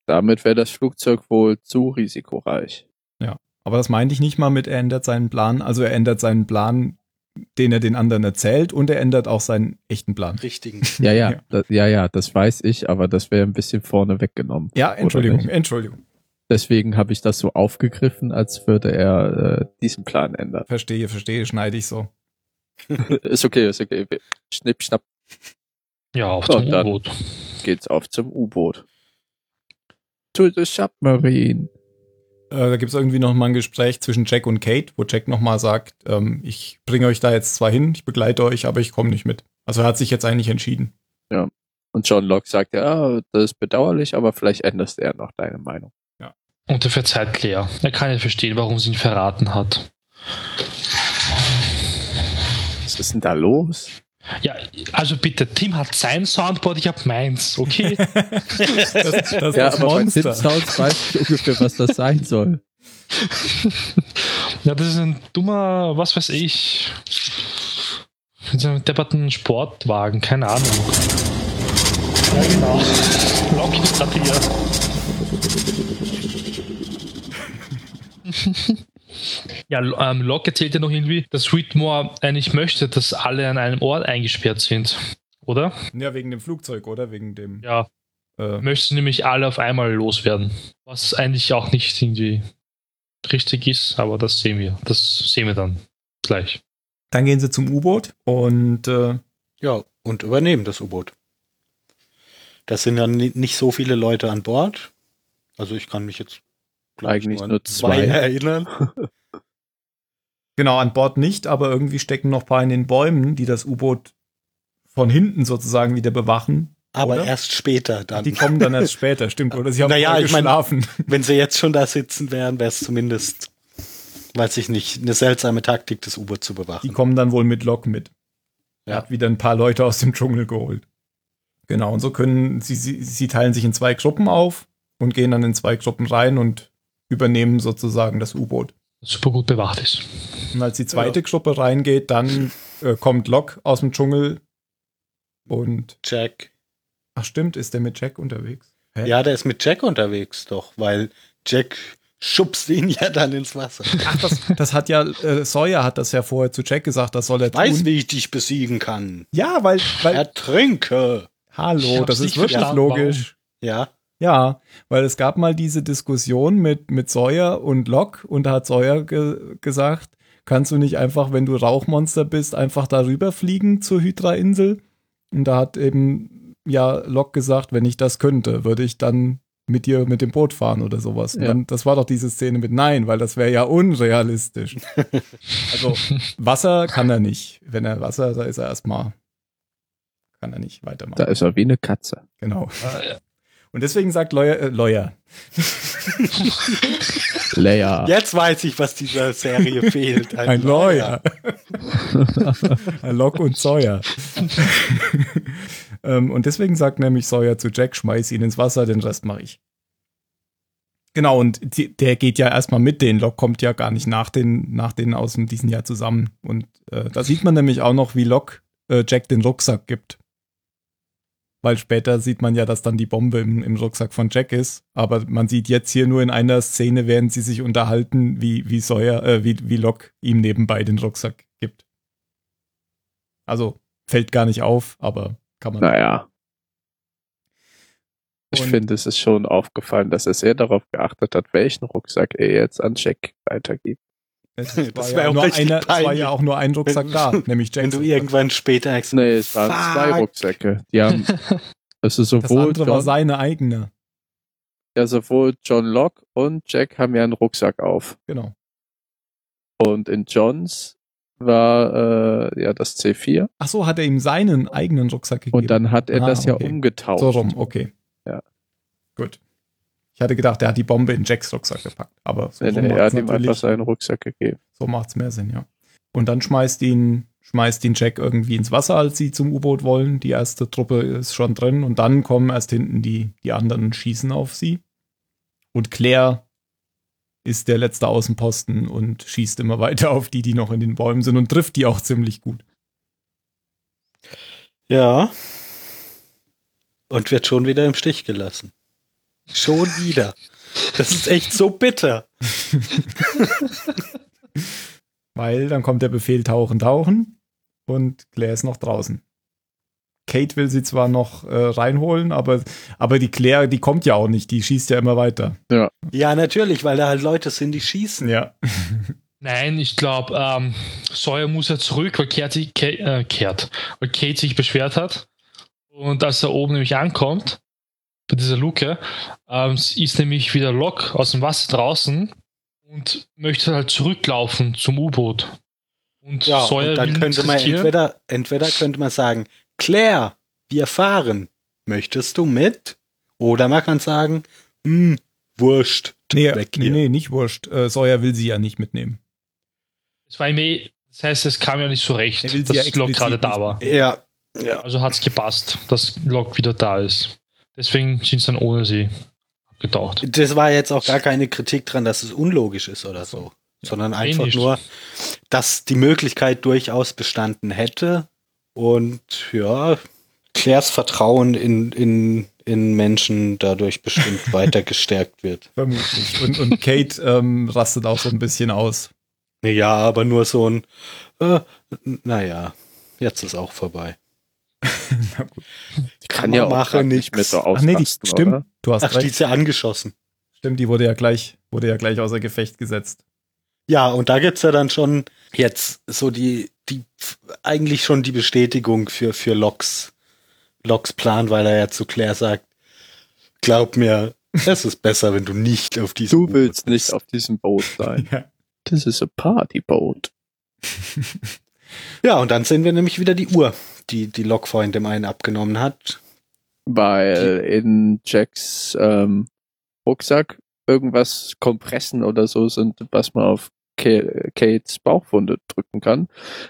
damit wäre das Flugzeug wohl zu risikoreich. Aber das meinte ich nicht mal mit, er ändert seinen Plan. Also er ändert seinen Plan, den er den anderen erzählt, und er ändert auch seinen echten Plan. Richtigen. Ja, ja, Ja. Da, ja, ja, das weiß ich, aber das wäre ein bisschen vorne weggenommen. Ja, Entschuldigung? Entschuldigung. Deswegen habe ich das so aufgegriffen, als würde er äh, diesen Plan ändern. Verstehe, verstehe, schneide ich so. ist okay, ist okay. Schnipp, schnapp, Ja, auf dem dann- U-Boot. geht's auf zum U-Boot. To the submarine. Äh, da gibt es irgendwie noch mal ein Gespräch zwischen Jack und Kate, wo Jack noch mal sagt, ähm, ich bringe euch da jetzt zwar hin, ich begleite euch, aber ich komme nicht mit. Also er hat sich jetzt eigentlich entschieden. Und John Locke sagt, ja, das ist bedauerlich, aber vielleicht änderst du ja noch deine Meinung. Und er verzeiht Claire. Er kann nicht verstehen, warum sie ihn verraten hat. Was ist denn da los? Ja, also bitte, Tim hat sein Soundboard, ich hab meins, okay? Das, das ist Ja, bei Monster. Tim Sounds weiß ich ungefähr, was das sein soll. ja, das ist ein dummer, was weiß ich. Einem depperten Sportwagen, keine Ahnung. Ja, genau. Lock ist grad hier. Ja, ähm, Locke erzählt ja noch irgendwie, dass Whitmore eigentlich möchte, dass alle an einem Ort eingesperrt sind. Oder? Ja, wegen dem Flugzeug, oder? Wegen dem. Ja, Äh, möchte nämlich alle auf einmal loswerden. Was eigentlich auch nicht irgendwie richtig ist, aber das sehen wir. Das sehen wir dann gleich. dann gehen sie zum U-Boot und äh, Ja, und übernehmen das U-Boot. Das sind dann ni- nicht so viele Leute an Bord. Also ich kann mich jetzt Eigentlich nur zwei. erinnern. Genau, an Bord nicht, aber irgendwie stecken noch ein paar in den Bäumen, die das U-Boot von hinten sozusagen wieder bewachen. Aber Oder? erst später dann. Die kommen dann erst später, stimmt. Oder sie haben Naja, ich mein- geschlafen. Wenn sie jetzt schon da sitzen wären, wäre es zumindest, weiß ich nicht, eine seltsame Taktik, das U-Boot zu Die bewachen. kommen dann wohl mit Lok mit. Er Ja. hat wieder ein paar Leute aus dem Dschungel geholt. Genau, und so können sie, sie, sie teilen sich in zwei Gruppen auf und gehen dann in zwei Gruppen rein und übernehmen sozusagen das U-Boot. das super gut bewacht ist. Und als die zweite Gruppe reingeht, dann äh, kommt Lok aus dem Dschungel und Jack. ach stimmt, ist der mit Jack unterwegs? Hä? Ja, der ist mit Jack unterwegs, doch, weil Jack schubst ihn ja dann ins Wasser. Ach, das, das hat ja, äh, Sawyer hat das ja vorher zu Jack gesagt, das soll er Weiß, tun. wie ich dich besiegen kann. Ja, weil, weil Ertrinke. Hallo, das ist wirklich logisch. Ja. Ja, weil es gab mal diese Diskussion mit, mit Sawyer und Locke und da hat Sawyer ge gesagt, kannst du nicht einfach, wenn du Rauchmonster bist, einfach darüber fliegen zur Hydra-Insel? Und da hat eben, ja, Locke gesagt, wenn ich das könnte, würde ich dann mit dir mit dem Boot fahren oder sowas. Und Ja. dann, das war doch diese Szene mit Nein, weil das wäre ja unrealistisch. also Wasser kann er nicht. Wenn er Wasser, da ist er erstmal, kann er nicht weitermachen. Da ist er wie eine Katze. genau. Äh, Und deswegen sagt Lawyer, äh, Lawyer, Leia. Jetzt weiß ich, was dieser Serie fehlt. Ein Lawyer. Ein Lock und Sawyer. ähm, und deswegen sagt nämlich Sawyer zu Jack, schmeiß ihn ins Wasser, den Rest mache ich. Genau, und die, der geht ja erstmal mit denen. Locke kommt ja gar nicht nach den, nach denen aus dem diesem Jahr zusammen. Und äh, da sieht man nämlich auch noch, wie Locke äh, Jack den Rucksack gibt. Weil später sieht man ja, dass dann die Bombe im, im Rucksack von Jack ist. Aber man sieht jetzt hier nur in einer Szene, während sie sich unterhalten, wie, wie Sawyer, äh, wie, wie Locke ihm nebenbei den Rucksack gibt. Also fällt gar nicht auf, aber kann man. Naja. Ich finde, es ist schon aufgefallen, dass er sehr darauf geachtet hat, welchen Rucksack er jetzt an Jack weitergibt. Es war, Das ja auch nur einer, es war ja auch nur ein Rucksack Wenn- da, nämlich Wenn Jacks du irgendwann später merkst, Nee, es waren zwei Fuck. Rucksäcke. Die haben, also Das sowohl andere war John, seine eigene. ja, sowohl John Locke und Jack haben ja einen Rucksack auf. Genau. Und in Johns war äh, ja das C4 Ach so, hat er ihm seinen eigenen Rucksack gegeben. und dann hat er Ah, das ja okay. umgetaucht. So rum, okay. Ja. Gut. Ich hatte gedacht, er hat die Bombe in Jacks Rucksack gepackt, aber so, Nee, so nee, er macht's hat ihm einfach seinen Rucksack gegeben. so macht's mehr Sinn, ja. Und dann schmeißt ihn, schmeißt ihn Jack irgendwie ins Wasser, als sie zum U-Boot wollen. Die erste Truppe ist schon drin und dann kommen erst hinten die, die anderen und schießen auf sie. Und Claire ist der letzte Außenposten und schießt immer weiter auf die, die noch in den Bäumen sind und trifft die auch ziemlich gut. ja. Und wird schon wieder im Stich gelassen. Schon wieder. Das ist echt so bitter. Weil dann kommt der Befehl tauchen, tauchen und Claire ist noch draußen. Kate will sie zwar noch äh, reinholen, aber, aber die Claire, die kommt ja auch nicht, die schießt ja immer weiter. Ja, natürlich, weil da halt Leute sind, die schießen. Ja. Nein, ich glaube, ähm, Sawyer muss ja zurück, weil Kate, sich- äh, Kate, weil Kate sich beschwert hat. Und als er oben nämlich ankommt, bei dieser Luke, ähm, ist nämlich wieder Locke aus dem Wasser draußen und möchte halt zurücklaufen zum U-Boot. Und Ja, Sawyer und dann könnte man entweder, entweder könnte man sagen, Claire, wir fahren. Möchtest du mit? Oder man kann sagen, hm, wurscht. Nee, Weg nee, hier. nee, nicht wurscht. Äh, Sawyer will sie ja nicht mitnehmen. Es war ihm eh, das heißt, es kam ja nicht so recht, sie ja dass Locke gerade da war. Ja. Ja. Also hat es gepasst, dass Locke wieder da ist. Deswegen sind sie dann ohne sie abgetaucht. Das war jetzt auch gar keine Kritik dran, dass es unlogisch ist oder so. Sondern einfach nicht. nur, dass die Möglichkeit durchaus bestanden hätte. Und ja, Claires Vertrauen in, in, in Menschen dadurch bestimmt weiter gestärkt wird. Vermutlich. Und, und Kate ähm, rastet auch so ein bisschen aus. Ja, aber nur so ein, äh, naja, jetzt ist auch vorbei. Na gut. Die kann ja auch nicht mehr so Ach nee, die, stimmt. oder? Du hast Ach, die recht. ist ja angeschossen. Stimmt, die wurde ja gleich, wurde ja gleich außer Gefecht gesetzt. Ja, und da gibt's ja dann schon jetzt so die die eigentlich schon die Bestätigung für, für Locks, Locks Plan, weil er ja zu Claire sagt, glaub mir, es ist besser, wenn du nicht auf diesem Du willst nicht auf diesem Boot sein. Ja. This is a party boat. Ja, und dann sehen wir nämlich wieder die Uhr, die die Lok vorhin dem einen abgenommen hat. Weil in Jacks ähm, Rucksack irgendwas Kompressen oder so sind, was man auf Ka- Kates Bauchwunde drücken kann.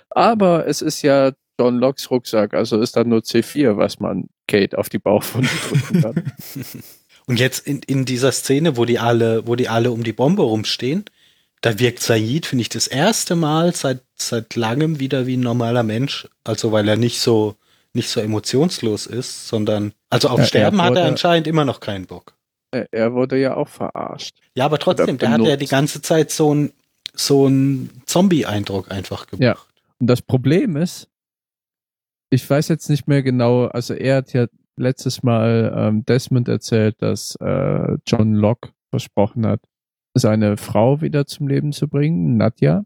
Aber es ist ja John Locks Rucksack, also ist da nur C4, was man Kate auf die Bauchwunde drücken kann. Und jetzt in, in dieser Szene, wo die alle, wo die alle um die Bombe rumstehen, da wirkt Said, finde ich, das erste Mal seit, seit langem wieder wie ein normaler Mensch. Also weil er nicht so, nicht so emotionslos ist, sondern, also auf Ja, er Sterben hat er wurde- anscheinend immer noch keinen Bock. er wurde ja auch verarscht. Ja, aber trotzdem, der hat ja die ganze Zeit so ein so ein Zombie-Eindruck einfach gemacht. Ja. Und das Problem ist, ich weiß jetzt nicht mehr genau, also er hat ja letztes Mal ähm, Desmond erzählt, dass äh, John Locke versprochen hat, seine Frau wieder zum Leben zu bringen, Nadja.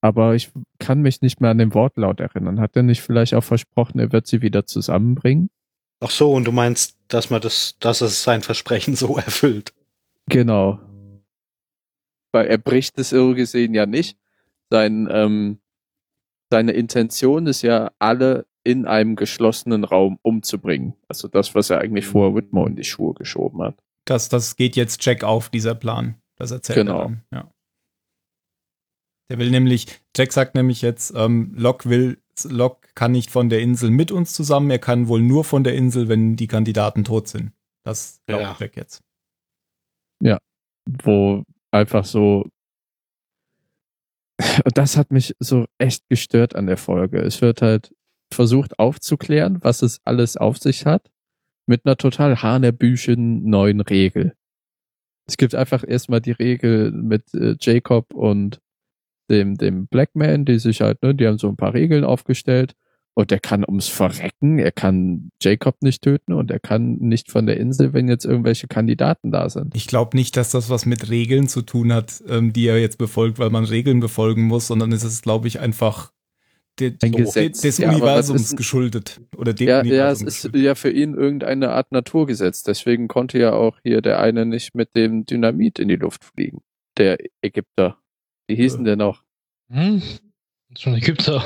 Aber ich kann mich nicht mehr an den Wortlaut erinnern. Hat er nicht vielleicht auch versprochen, er wird sie wieder zusammenbringen? Ach so, und du meinst, dass man das, dass es sein Versprechen so erfüllt. Genau. Weil er bricht es irre gesehen ja nicht. Sein, ähm, seine Intention ist ja, alle in einem geschlossenen Raum umzubringen. Also das, was er eigentlich vor Whitmore in die Schuhe geschoben hat. Das, das geht jetzt Jack auf, dieser Plan. Das erzählt Genau. er dann. Ja. Der will nämlich, Jack sagt nämlich jetzt, ähm, Locke will, Locke kann nicht von der Insel mit uns zusammen, er kann wohl nur von der Insel, wenn die Kandidaten tot sind. Das glaubt Ja. Jack jetzt. Wo einfach so. Das hat mich so echt gestört an der Folge. Es wird halt versucht aufzuklären, was es alles auf sich hat, mit einer total hanebüchen neuen Regel. Es gibt einfach erstmal die Regel mit äh, Jacob und dem, dem Blackman, die sich halt, ne, die haben so ein paar Regeln aufgestellt und der kann ums Verrecken, er kann Jacob nicht töten und er kann nicht von der Insel, wenn jetzt irgendwelche Kandidaten da sind. Ich glaube nicht, dass das was mit Regeln zu tun hat, ähm, die er jetzt befolgt, weil man Regeln befolgen muss, sondern es ist, glaube ich, einfach de, Ein de, Gesetz. des Ja, Universums ist- geschuldet. Oder dem Ja, ja, es Universum ist geschuldet. ja für ihn irgendeine Art Naturgesetz. Deswegen konnte ja auch hier der eine nicht mit dem Dynamit in die Luft fliegen. Der Ägypter. Wie hießen der noch? Hm? So ein Ägypter.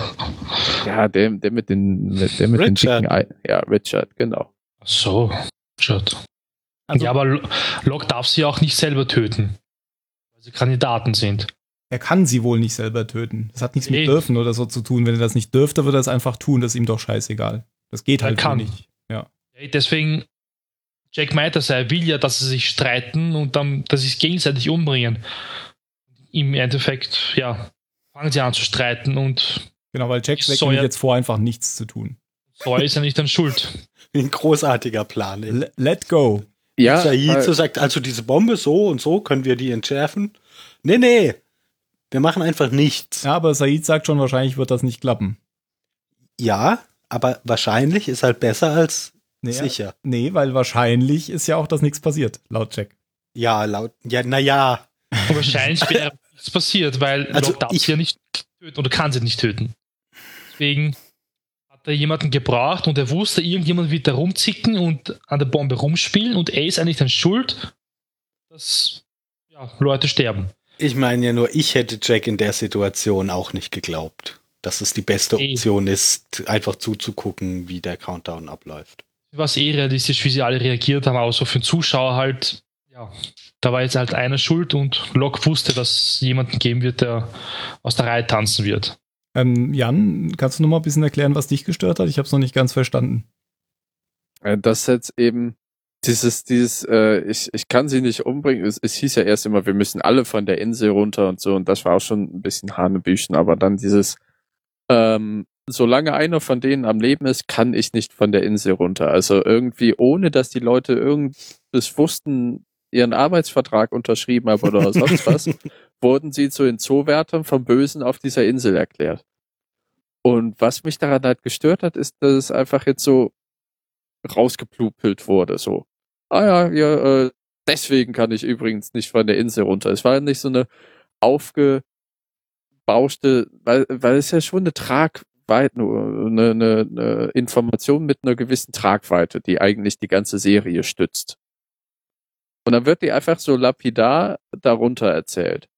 Ja, der, der mit den, mit, der mit den Richard. dicken Ei. Ja, Richard, genau. Ach so, Shit. Also- ja, aber Lo- Locke darf sie auch nicht selber töten. Weil sie Kandidaten sind. Er kann sie wohl nicht selber töten. Das hat nichts mit Nee. dürfen oder so zu tun. Wenn er das nicht dürfte, würde er es einfach tun. Das ist ihm doch scheißegal. Das geht Er halt kann. nicht. Ja. Ey, Deswegen, Jack meint das, er will ja, dass sie sich streiten und dann, dass sie sich gegenseitig umbringen. Im Endeffekt, ja, fangen sie an zu streiten und Genau, weil Jack nämlich ja- jetzt vor, einfach nichts zu tun. so ist er nicht dann schuld. Ein großartiger Plan. ey. L let go. Ja, Said so sagt, also diese Bombe so und so, können wir die entschärfen? Nee, nee. Wir machen einfach nichts. Ja, aber Said sagt schon, wahrscheinlich wird das nicht klappen. Ja, aber wahrscheinlich ist halt besser als Nee, sicher. nee, weil wahrscheinlich ist ja auch, dass nichts passiert, laut Jack. Ja, laut, ja, naja. Wahrscheinlich wäre nichts passiert, weil Also darf ich- sie ja nicht töten oder kann sie nicht töten. Deswegen hat er jemanden gebraucht und er wusste, irgendjemand wird da rumzicken und an der Bombe rumspielen und er ist eigentlich dann schuld, dass ja, Leute sterben. Ich meine ja nur, ich hätte Jack in der Situation auch nicht geglaubt, dass es die beste. Option ist, einfach zuzugucken, wie der Countdown abläuft. War es eh realistisch, wie sie alle reagiert haben, aber so für den Zuschauer halt, ja, da war jetzt halt einer schuld und Locke wusste, dass es jemanden geben wird, der aus der Reihe tanzen wird. Ähm, Jan, kannst du noch mal ein bisschen erklären, was dich gestört hat? Ich habe es noch nicht ganz verstanden. Äh, Das jetzt eben dieses, dieses, äh, ich, ich kann sie nicht umbringen. Es, es hieß ja erst immer, wir müssen alle von der Insel runter und so, und das war auch schon ein bisschen Hanebüchen, aber dann dieses, ähm, solange einer von denen am Leben ist, kann ich nicht von der Insel runter. Also irgendwie, ohne dass die Leute irgendwas wussten, ihren Arbeitsvertrag unterschrieben haben oder sonst was, wurden sie zu den Zoowärtern vom Bösen auf dieser Insel erklärt. Und was mich daran halt gestört hat, ist, dass es einfach jetzt so rausgeplupelt wurde, so. Ah ja, ja, äh, deswegen kann ich übrigens nicht von der Insel runter. Es war nicht so eine aufgebaute bauschte, weil, weil es ja schon eine Tragweite, eine, eine, eine Information mit einer gewissen Tragweite, die eigentlich die ganze Serie stützt. Und dann wird die einfach so lapidar darunter erzählt.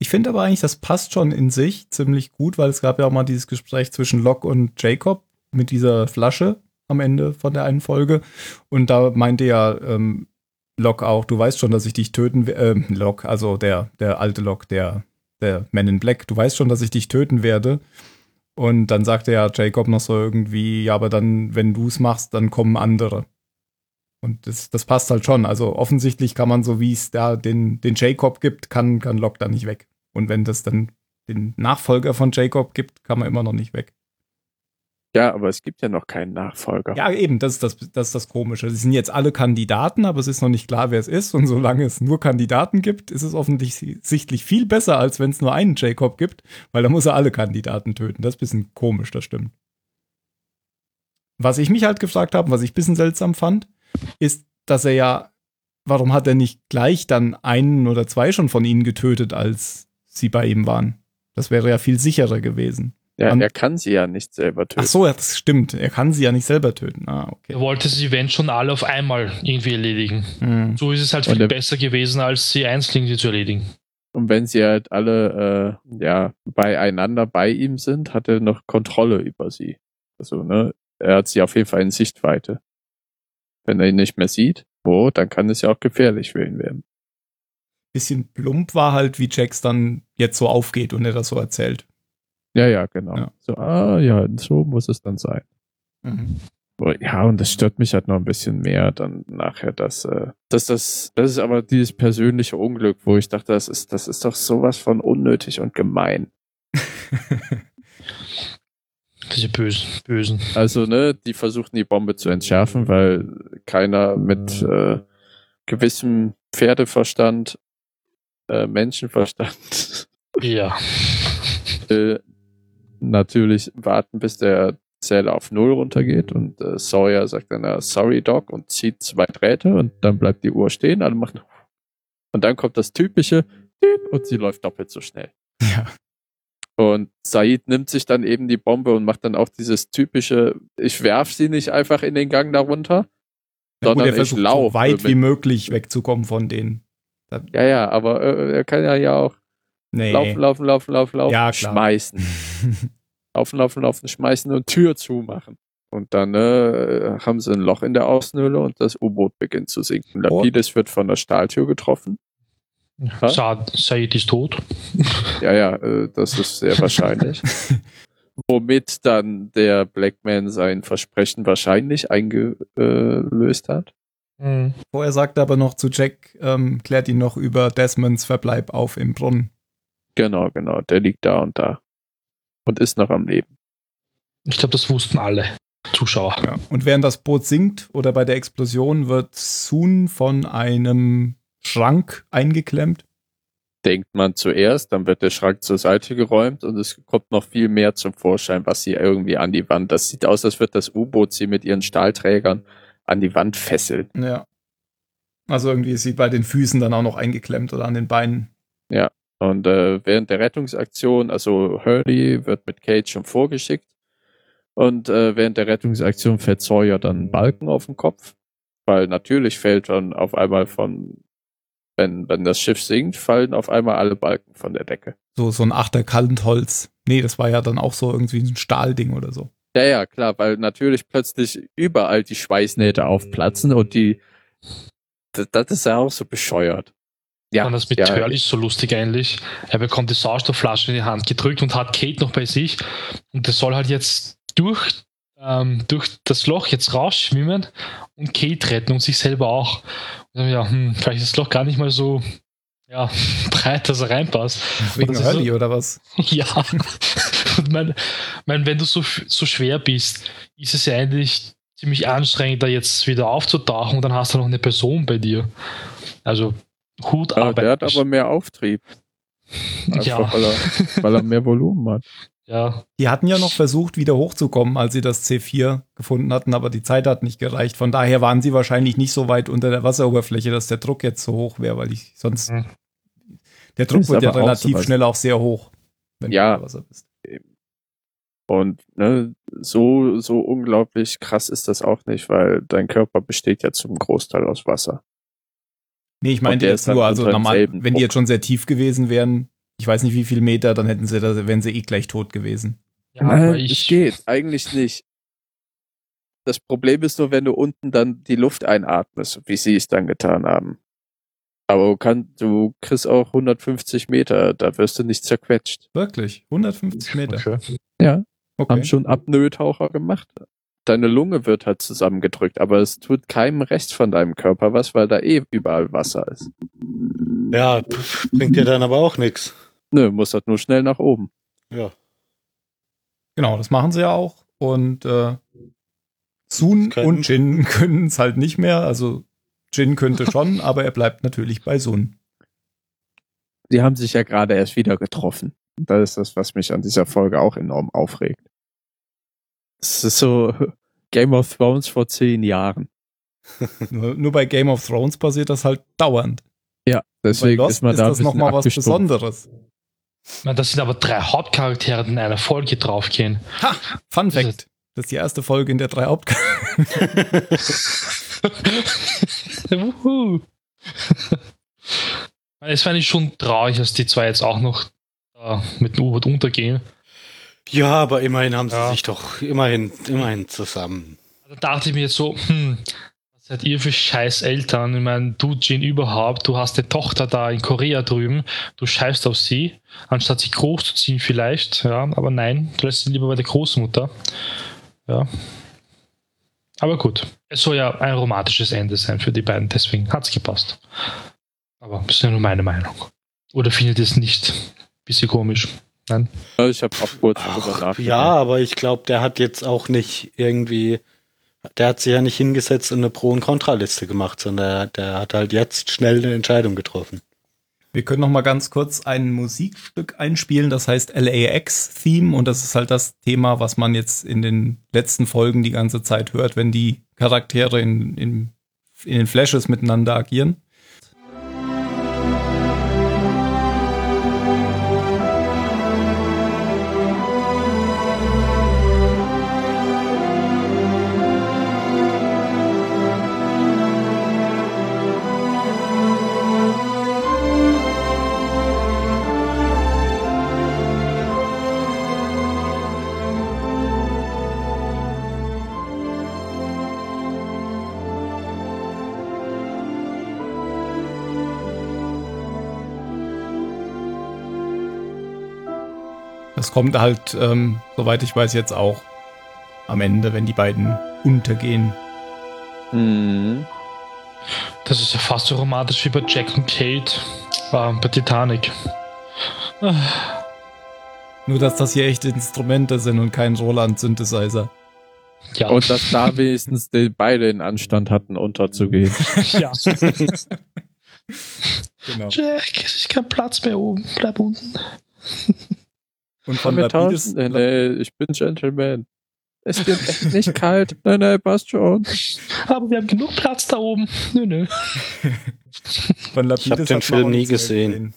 Ich finde aber eigentlich, das passt schon in sich ziemlich gut, weil es gab ja auch mal dieses Gespräch zwischen Locke und Jacob mit dieser Flasche am Ende von der einen Folge. Und da meinte ja ähm, Locke auch, du weißt schon, dass ich dich töten werde. Äh, Locke, also der, der alte Locke, der, der Man in Black, du weißt schon, dass ich dich töten werde. Und dann sagte ja Jacob noch so irgendwie, ja, aber dann, wenn du es machst, dann kommen andere. Und das, das passt halt schon. Also offensichtlich kann man, so wie es da den, den Jacob gibt, kann, kann Locke da nicht weg. Und wenn das dann den Nachfolger von Jacob gibt, kann man immer noch nicht weg. Ja, aber es gibt ja noch keinen Nachfolger. Ja, eben, das ist das, das, ist das Komische. Sie sind jetzt alle Kandidaten, aber es ist noch nicht klar, wer es ist. Und solange es nur Kandidaten gibt, ist es offensichtlich viel besser, als wenn es nur einen Jacob gibt, weil da muss er alle Kandidaten töten. Das ist ein bisschen komisch, das stimmt. Was ich mich halt gefragt habe, was ich ein bisschen seltsam fand, ist, dass er ja, warum hat er nicht gleich dann einen oder zwei schon von ihnen getötet, als sie bei ihm waren? Das wäre ja viel sicherer gewesen. Ja, Und- er kann sie ja nicht selber töten. Ach so, ja, das stimmt. Er kann sie ja nicht selber töten. Ah, okay. Er wollte sie, wenn schon, alle auf einmal irgendwie erledigen. Hm. So ist es halt viel er- besser gewesen, als sie einzeln irgendwie zu erledigen. Und wenn sie halt alle äh, ja beieinander bei ihm sind, hat er noch Kontrolle über sie. Also, ne, er hat sie auf jeden Fall in Sichtweite. Wenn er ihn nicht mehr sieht, oh, dann kann es ja auch gefährlich für ihn werden. Bisschen plump war halt, wie Jax dann jetzt so aufgeht und er das so erzählt. Ja, ja, genau. Ja. So, ah, ja, so muss es dann sein. Mhm. Ja, und das stört mich halt noch ein bisschen mehr dann nachher, dass, äh, dass das, das ist aber dieses persönliche Unglück, wo ich dachte, das ist, das ist doch sowas von unnötig und gemein. Diese Bösen. Bösen. Also, ne, die versuchten die Bombe zu entschärfen, weil keiner mit äh, gewissem Pferdeverstand, äh, Menschenverstand Ja. will natürlich warten, bis der Zähler auf Null runtergeht und äh, Sawyer sagt dann, sorry Doc und zieht zwei Drähte und dann bleibt die Uhr stehen, alle machen und dann kommt das typische und sie läuft doppelt so schnell. Ja. Und Said nimmt sich dann eben die Bombe und macht dann auch dieses typische, ich werf sie nicht einfach in den Gang darunter, Ja, gut, sondern er ich versucht so laufe. weit wie möglich wegzukommen von denen. Ja, ja, aber äh, er kann ja, ja auch Nee. laufen, laufen, laufen, laufen, laufen, Ja, klar. schmeißen. Laufen, laufen, laufen, schmeißen und Tür zumachen. Und dann äh, haben sie ein Loch in der Außenhülle und das U-Boot beginnt zu sinken. Oh. Lapides wird von der Stahltür getroffen. Sa Said ist tot. Ja, ja, äh, das ist sehr wahrscheinlich. Womit dann der Blackman sein Versprechen wahrscheinlich eingelöst hat. Mhm. Vorher sagt er aber noch zu Jack, ähm, klärt ihn noch über Desmonds Verbleib auf im Brunnen. Genau, genau. Der liegt da und da. Und ist noch am Leben. Ich glaube, das wussten alle Zuschauer. Ja. Und während das Boot sinkt oder bei der Explosion wird Sun von einem Schrank eingeklemmt. denkt man zuerst, dann wird der Schrank zur Seite geräumt und es kommt noch viel mehr zum Vorschein, was sie irgendwie an die Wand. Das sieht aus, als wird das U-Boot sie mit ihren Stahlträgern an die Wand fesseln. Ja. Also irgendwie ist sie bei den Füßen dann auch noch eingeklemmt oder an den Beinen. Und äh, während der Rettungsaktion, also Hurley wird mit Kate schon vorgeschickt und äh, während der Rettungsaktion fällt Sawyer dann einen Balken auf den Kopf, weil natürlich fällt dann auf einmal von, wenn, wenn das Schiff sinkt, fallen auf einmal alle Balken von der Decke. So, so ein Achter Kaltholz. Nee, das war ja dann auch so irgendwie ein Stahlding oder so. Ja, ja, klar, weil natürlich plötzlich überall die Schweißnähte aufplatzen und die, das, das ist ja auch so bescheuert. Ja, Und das mit ja, Hurley ist so lustig eigentlich. Er bekommt die Sauerstoffflasche in die Hand gedrückt und hat Kate noch bei sich. Und das soll halt jetzt durch, ähm, durch das Loch jetzt rausschwimmen und Kate retten und sich selber auch. Und dann, ja, hm, vielleicht ist das Loch gar nicht mal so ja, breit, dass er reinpasst. Wegen Hurley so- oder was? Ja. Und mein, mein, wenn du so, so schwer bist, ist es ja eigentlich ziemlich anstrengend, da jetzt wieder aufzutauchen und dann hast du noch eine Person bei dir. Also Hut ja, ab. der hat aber mehr Auftrieb. Einfach Ja. weil, er, weil er mehr Volumen hat. ja, Die hatten ja noch versucht, wieder hochzukommen, als sie das C4 gefunden hatten, aber die Zeit hat nicht gereicht. Von daher waren sie wahrscheinlich nicht so weit unter der Wasseroberfläche, dass der Druck jetzt so hoch wäre, weil ich sonst. Mhm. Der Druck wird ja aber auch relativ sowas. schnell auch sehr hoch. Wenn Ja. du unter Wasser bist. Und ne, so, so unglaublich krass ist das auch nicht, weil dein Körper besteht ja zum Großteil aus Wasser. Nee, ich meinte der jetzt nur, also normal, wenn die jetzt schon sehr tief gewesen wären, ich weiß nicht wie viel Meter, dann hätten sie da, wären sie eh gleich tot gewesen. Ja, aber Nein, ich, es geht, eigentlich nicht. Das Problem ist nur, wenn du unten dann die Luft einatmest, wie sie es dann getan haben. Aber du, kann, du kriegst auch 150 Meter, da wirst du nicht zerquetscht. Wirklich? 150 Meter. Okay. Ja, Okay. haben schon Apnoe-Taucher gemacht. Deine Lunge wird halt zusammengedrückt, aber es tut keinem Rest von deinem Körper was, weil da eh überall Wasser ist. Ja, bringt dir dann aber auch nichts. Nö, muss halt nur schnell nach oben. Ja. Genau, das machen sie ja auch. Und äh, Sun Können. und Jin können es halt nicht mehr. Also Jin könnte schon, aber er bleibt natürlich bei Sun. Die haben sich ja gerade erst wieder getroffen. Das ist das, was mich an dieser Folge auch enorm aufregt. Es ist so Game of Thrones vor zehn Jahren. Nur, nur bei Game of Thrones passiert das halt dauernd. Ja, deswegen ist man ist da das nochmal was. Besonderes. Na, Das sind aber drei Hauptcharaktere, die in einer Folge draufgehen. Ha! Fun Das ist- Fact. Das ist die erste Folge in der drei Haupt Wuhu. Es fand ich schon traurig, dass die zwei jetzt auch noch äh, mit dem U-Boot untergehen. Ja, aber immerhin haben sie Ja. sich doch immerhin, immerhin zusammen. Da dachte ich mir jetzt so, hm, was seid ihr für scheiß Eltern? Ich meine, du, Jin, überhaupt, du hast eine Tochter da in Korea drüben, du scheißt auf sie, anstatt sie groß zu ziehen vielleicht, ja, aber nein, du lässt sie lieber bei der Großmutter. Ja. Aber gut, es soll ja ein romantisches Ende sein für die beiden, deswegen hat's gepasst. Aber das ist ja nur meine Meinung. Oder findet ihr es nicht? Bisschen komisch. Nein? Ja, Ich habe auch kurz Ach, nachgedacht. ja, aber ich glaube, der hat jetzt auch nicht irgendwie, der hat sich ja nicht hingesetzt und eine Pro- und Kontraliste gemacht, sondern der, der hat halt jetzt schnell eine Entscheidung getroffen. Wir können noch mal ganz kurz ein Musikstück einspielen, das heißt LAX Theme und das ist halt das Thema, was man jetzt in den letzten Folgen die ganze Zeit hört, wenn die Charaktere in, in, in den Flashes miteinander agieren. Kommt halt, ähm, soweit ich weiß, jetzt auch am Ende, wenn die beiden untergehen. Mhm. Das ist ja fast so romantisch wie bei Jack und Kate äh, bei Titanic. Ah. Nur, dass das hier echte Instrumente sind und kein Roland-Synthesizer. Ja. Und dass da wenigstens die beide den Anstand hatten, unterzugehen. ja. Genau. Jack, es ist kein Platz mehr oben. Bleib unten. Und von tauschen? Nee, nee, ich bin Gentleman. Es wird echt nicht kalt. Nein, nein, passt schon. Aber wir haben genug Platz da oben. Nö, nö. von Lapidus Ich hab den Film nie mehr gesehen.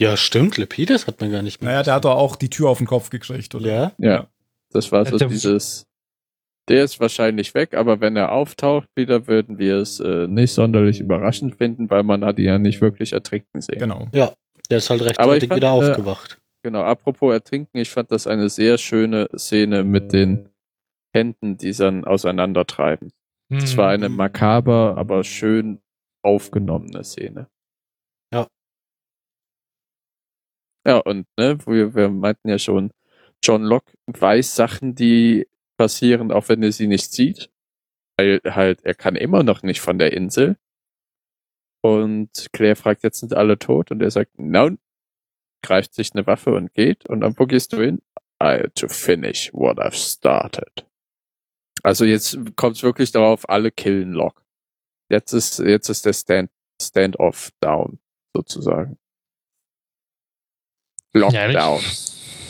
Ja, stimmt, Lepides hat man gar nicht mehr. Naja, der hat doch auch die Tür auf den Kopf gekriegt, oder? ja. Ja, das war so Der- dieses. Der ist wahrscheinlich weg, aber wenn er auftaucht wieder, würden wir es äh, nicht sonderlich überraschend finden, weil man hat ihn ja nicht wirklich ertrinken sehen. Genau. Der ist halt Aber rechtzeitig wieder äh, aufgewacht. Genau, apropos Ertrinken, ich fand das eine sehr schöne Szene mit den Händen, die dann auseinandertreiben. Es war eine Mhm. makaber, aber schön aufgenommene Szene. Ja. Ja, und ne, wir, wir meinten ja schon, John Locke weiß Sachen, die passieren, auch wenn er sie nicht sieht. Weil halt, er kann immer noch nicht von der Insel. Und Claire fragt, jetzt sind alle tot und er sagt, nein, greift sich eine Waffe und geht und dann gehst du hin? I to finish what I've started. Also jetzt kommt es wirklich darauf, alle killen Locke. Jetzt ist, jetzt ist der Stand, Stand-off down, sozusagen. Ja, Lockdown.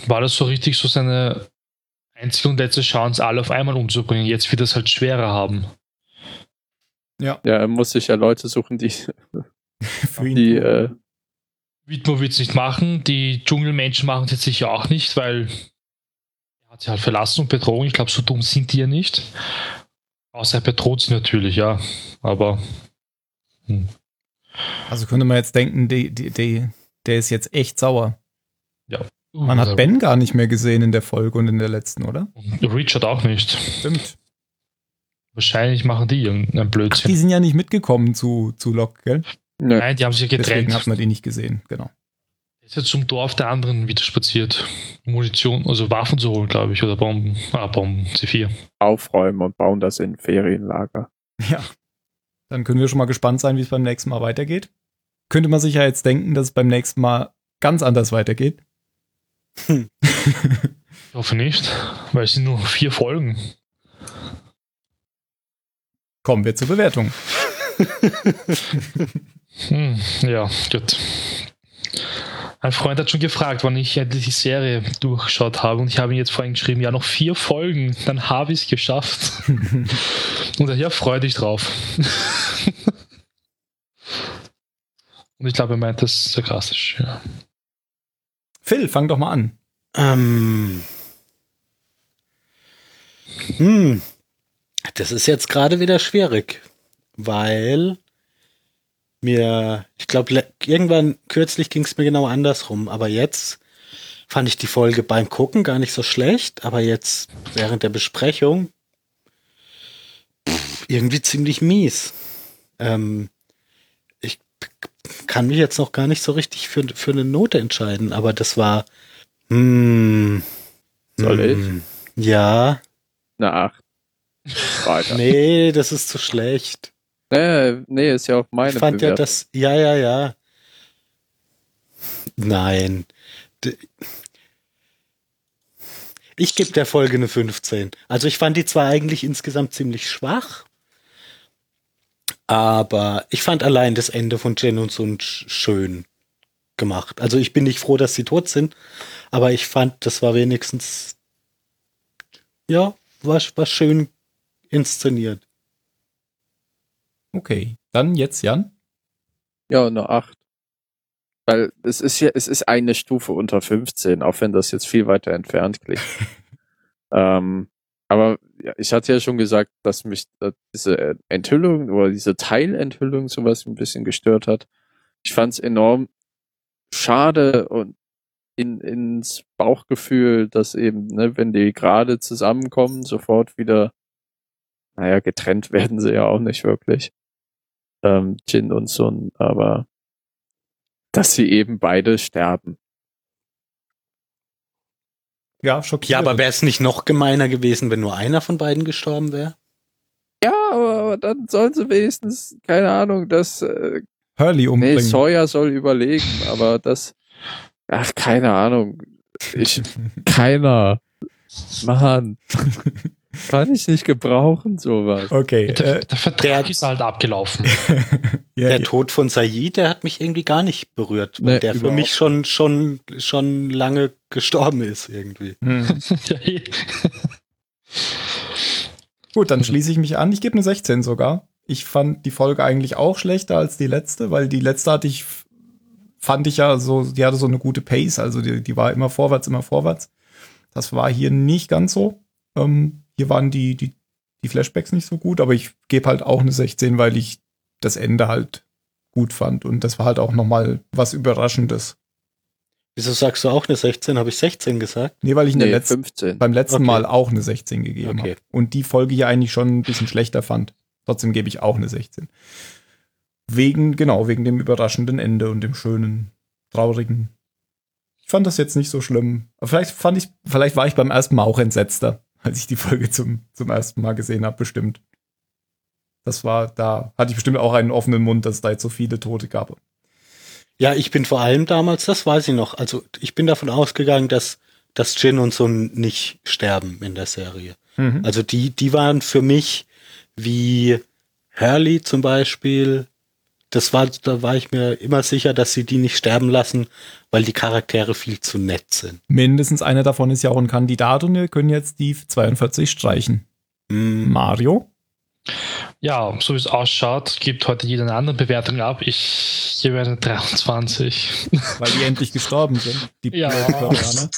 war das so richtig so seine einzige und letzte Chance, alle auf einmal umzubringen? Jetzt wird es halt schwerer haben. Ja, Ja, er muss sich ja Leute suchen, die, für ihn. die, äh, Widmer wird es nicht machen. Die Dschungelmenschen machen es jetzt sicher auch nicht, weil er hat sie halt verlassen und betrogen. Ich glaube, so dumm sind die ja nicht. Außer er bedroht sie natürlich, ja. Aber hm. Also könnte man jetzt denken, die, die, die, der ist jetzt echt sauer. Man Also, hat Ben gar nicht mehr gesehen in der Folge und in der letzten, oder? Richard auch nicht. Stimmt. Wahrscheinlich machen die irgendeinen Ach, Blödsinn. die sind ja nicht mitgekommen zu, zu Locke, gell? Nö. Nein, die haben sich ja Deswegen getrennt. hat man die nicht gesehen, genau. Er ist jetzt zum Dorf der anderen wieder spaziert. Munition, also Waffen zu holen, glaube ich, oder Bomben. Ah, Bomben, C4. Aufräumen und bauen das in Ferienlager. Ja. Dann können wir schon mal gespannt sein, wie es beim nächsten Mal weitergeht. Könnte man sich ja jetzt denken, dass es beim nächsten Mal ganz anders weitergeht. Ich hoffe nicht, weil es sind nur vier Folgen. Kommen wir zur Bewertung. Hm, ja, gut. Ein Freund hat schon gefragt, wann ich endlich die Serie durchgeschaut habe und ich habe ihm jetzt vorhin geschrieben, ja, noch vier Folgen, dann habe ich es geschafft. und er, ja, freu dich drauf. und ich glaube, er meint das sarkastisch, ja. Phil, fang doch mal an. Ähm. Hm. Das ist jetzt gerade wieder schwierig, weil mir, ich glaube, irgendwann kürzlich ging es mir genau andersrum, aber jetzt fand ich die Folge beim Gucken gar nicht so schlecht, aber jetzt während der Besprechung pff, irgendwie ziemlich mies. Ähm, ich kann mich jetzt noch gar nicht so richtig für, für eine Note entscheiden, aber das war hm, Soll hm, Ja, Eine 8. Weiter. nee, das ist zu schlecht. Nee, nee, ist ja auch meine ich fand ja Bewertung. das, ja, ja, ja. Nein. Ich gebe der Folge eine 15. Also ich fand die zwar eigentlich insgesamt ziemlich schwach, aber ich fand allein das Ende von Jen und Sun sch- schön gemacht. Also ich bin nicht froh, dass sie tot sind, aber ich fand, das war wenigstens, ja, war, war schön inszeniert. Okay, dann jetzt Jan. Ja, eine 8. Weil es ist ja, es ist eine Stufe unter 15, auch wenn das jetzt viel weiter entfernt klingt. ähm, aber ja, ich hatte ja schon gesagt, dass mich äh, diese Enthüllung oder diese Teilenthüllung sowas ein bisschen gestört hat. Ich fand es enorm schade und in, ins Bauchgefühl, dass eben, ne, wenn die gerade zusammenkommen, sofort wieder, naja, getrennt werden sie ja auch nicht wirklich. Ähm, Jin und Sun, aber dass sie eben beide sterben. Ja, schockiert. Ja, aber wäre es nicht noch gemeiner gewesen, wenn nur einer von beiden gestorben wäre? Ja, aber, aber dann sollen sie wenigstens, keine Ahnung, das, äh, Hurley nee, umbringen. Sawyer soll überlegen, aber das, ach, keine Ahnung. Ich, keiner. Mann. Kann ich nicht gebrauchen, sowas. Okay. Der, Äh, der Vertrag der- ist halt abgelaufen. ja, der ja. Tod von Said, der hat mich irgendwie gar nicht berührt, weil Nee, der für mich schon, schon, schon lange gestorben ist irgendwie. Hm. Gut, dann schließe ich mich an. Ich gebe eine 16 sogar. Ich fand die Folge eigentlich auch schlechter als die letzte, weil die letzte hatte ich, fand ich ja so, die hatte so eine gute Pace, also die, die war immer vorwärts, immer vorwärts. Das war hier nicht ganz so. Ähm, hier waren die, die, die Flashbacks nicht so gut, aber ich gebe halt auch eine 16, weil ich das Ende halt gut fand. Und das war halt auch nochmal was Überraschendes. Wieso sagst du auch eine 16? Habe ich 16 gesagt? Nee, weil ich in der Nee, letzten, 15. beim letzten Okay. Mal auch eine 16 gegeben Okay. habe. Und die Folge hier eigentlich schon ein bisschen schlechter fand. Trotzdem gebe ich auch eine 16. Wegen, genau, wegen dem überraschenden Ende und dem schönen, traurigen. Ich fand das jetzt nicht so schlimm. Aber vielleicht fand ich, vielleicht war ich beim ersten Mal auch entsetzter, als ich die Folge zum, zum ersten Mal gesehen habe, bestimmt. Das war, da hatte ich bestimmt auch einen offenen Mund, dass es da jetzt so viele Tote gab. Ja, ich bin vor allem damals, das weiß ich noch, also ich bin davon ausgegangen, dass, dass Jin und Sun nicht sterben in der Serie. Mhm. Also die, die waren für mich wie Hurley zum Beispiel. Das war, da war ich mir immer sicher, dass sie die nicht sterben lassen, weil die Charaktere viel zu nett sind. Mindestens einer davon ist ja auch ein Kandidat und wir können jetzt die 42 streichen. Mm, Mario? Ja, so wie es ausschaut, gibt heute jeder eine andere Bewertung ab. Ich gebe eine 23. Weil die endlich gestorben sind. Die Ja. blöden Koreaner.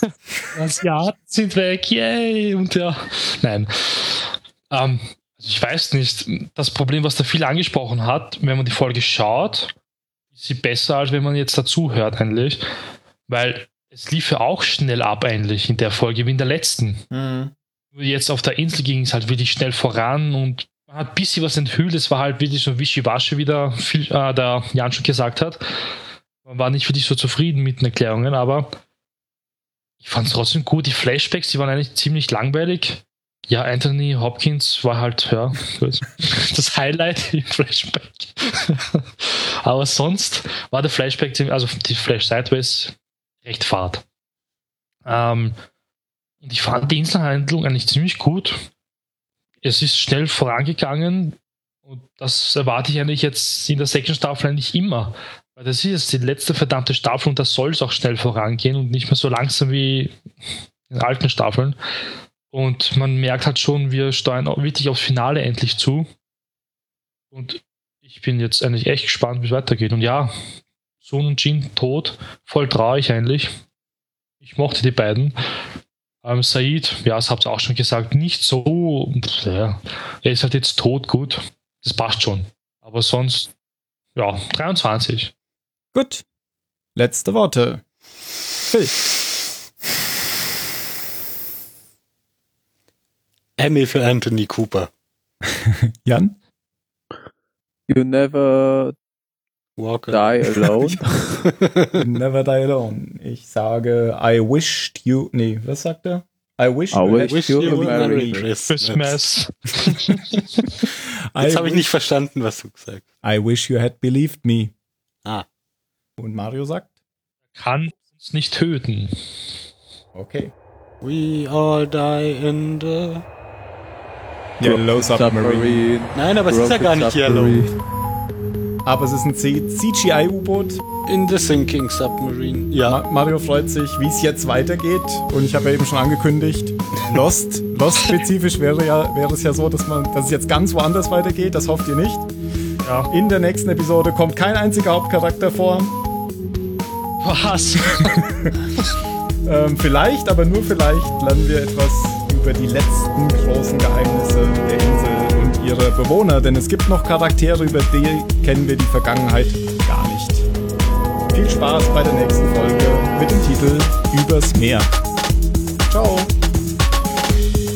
Asiaten sind weg, yay! Und ja, nein. Ähm, also ich weiß nicht, das Problem, was da viel angesprochen hat, wenn man die Folge schaut, ist sie besser, als wenn man jetzt dazu hört, eigentlich. Weil es lief ja auch schnell ab, eigentlich, in der Folge, wie in der letzten. Mhm. Nur Jetzt auf der Insel ging es halt wirklich schnell voran und man hat ein bisschen was enthüllt. Es war halt wirklich so wischiwaschi, wie der, äh, der Jan schon gesagt hat. Man war nicht wirklich so zufrieden mit den Erklärungen, aber ich fand es trotzdem gut. Die Flashbacks, die waren eigentlich ziemlich langweilig. Ja, Anthony Hopkins war halt, ja, das Highlight im Flashback. aber sonst war der Flashback, also die Flash Sideways, recht fad. Ähm, ich fand die Inselhandlung eigentlich ziemlich gut. Es ist schnell vorangegangen und das erwarte ich eigentlich jetzt in der sechsten Staffel eigentlich immer. Weil das ist jetzt die letzte verdammte Staffel und da soll es auch schnell vorangehen und nicht mehr so langsam wie in alten Staffeln. Und man merkt halt schon, wir steuern auch wirklich aufs Finale endlich zu. Und ich bin jetzt eigentlich echt gespannt, wie es weitergeht. Und ja, Sun und Jin tot, voll traurig eigentlich. Ich mochte die beiden. Ähm, Said, ja, das habt ihr auch schon gesagt, nicht so. Ja, er ist halt jetzt tot, gut. Das passt schon. Aber sonst, ja, 23. Gut. Letzte Worte. Phil. Emmy für Anthony Cooper. Jan? You never Walker. die alone. Never die alone. Ich sage, I wished you. Nee, was sagt er? I wish I you wish Wish you you a Merry Christmas. Jetzt habe ich wish- nicht verstanden, was du gesagt hast. I wish you had believed me. Ah. Und Mario sagt? Kann uns nicht töten. Okay. We all die in the... Yellow Submarine. Submarine. Nein, aber es ist ja gar nicht Yellow. Aber es ist ein C- CGI-U-Boot. In the sinking submarine. Ja. Ma Mario freut sich, wie es jetzt weitergeht. Und ich habe ja eben schon angekündigt, Lost. Lost-spezifisch wäre, ja, wäre es ja so, dass, man, dass es jetzt ganz woanders weitergeht. Das hofft ihr nicht. Ja. In der nächsten Episode kommt kein einziger Hauptcharakter vor. Was? Ähm, vielleicht, aber nur vielleicht, lernen wir etwas über die letzten großen Geheimnisse der Insel und ihre Bewohner, denn es gibt noch Charaktere, über die kennen wir die Vergangenheit gar nicht. Viel Spaß bei der nächsten Folge mit dem Titel Übers Meer. Ciao.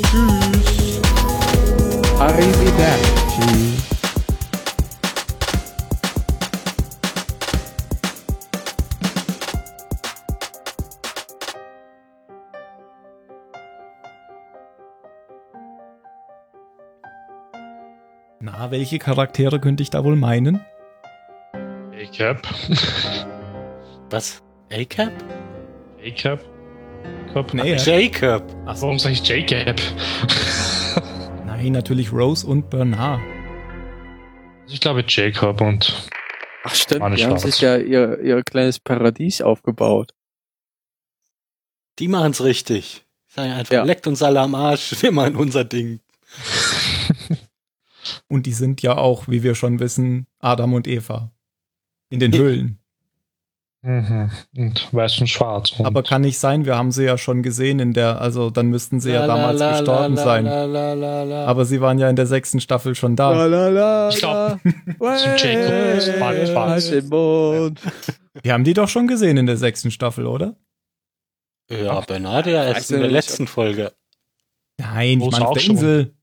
Tschüss. Arrivederci. Na, welche Charaktere könnte ich da wohl meinen? A-Cap. Was? A-Cap? A-Cap. Cap. Nee, Jacob. Achso. Warum sage ich J-Cap? Nein, natürlich Rose und Bernard. Also ich glaube Jacob und Ach stimmt, die haben sich ja ihr, ihr kleines Paradies aufgebaut. Die machen's richtig. Sagen einfach, Ja. leckt uns alle am Arsch, wir machen unser Ding. Und die sind ja auch, wie wir schon wissen, Adam und Eva. In den Höhlen. Mhm. und weiß und schwarz. Und Aber kann nicht sein, wir haben sie ja schon gesehen in der, also dann müssten sie ja La, la, damals la, gestorben la, sein. la, la, la, la. Aber sie waren ja in der sechsten Staffel schon da. ist schwarz. Halt. Wir haben die doch schon gesehen in der sechsten Staffel, oder? ja, Bernard ja Weiß erst in ja der letzten Folge. Nein, ich meine auf auch der schon. Insel.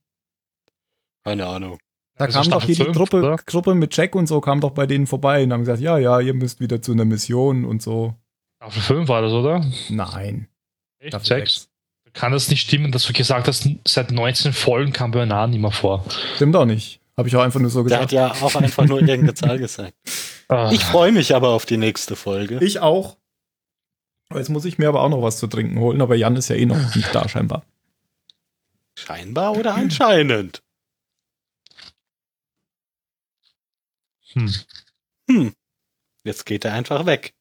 Keine Ahnung. Da Also kam doch hier die fünf, Gruppe, oder? Gruppe mit Jack und so, kam doch bei denen vorbei und haben gesagt, ja, ja, ihr müsst wieder zu einer Mission und so. Staffel 5 war das, oder? Nein. Echt? Staffel 6? sechs. Kann das nicht stimmen, dass du gesagt hast, seit 19 Folgen kam Bernard nicht mehr vor? Stimmt auch nicht. Habe ich auch einfach nur so Der hat gesagt. ja auch einfach nur irgendeine Zahl gesagt. Ah, Ich freue mich aber auf die nächste Folge. Ich auch. Jetzt muss ich mir aber auch noch was zu trinken holen, aber Jan ist ja eh noch nicht da scheinbar. Scheinbar oder anscheinend? Hm. Hm. Jetzt geht er einfach weg.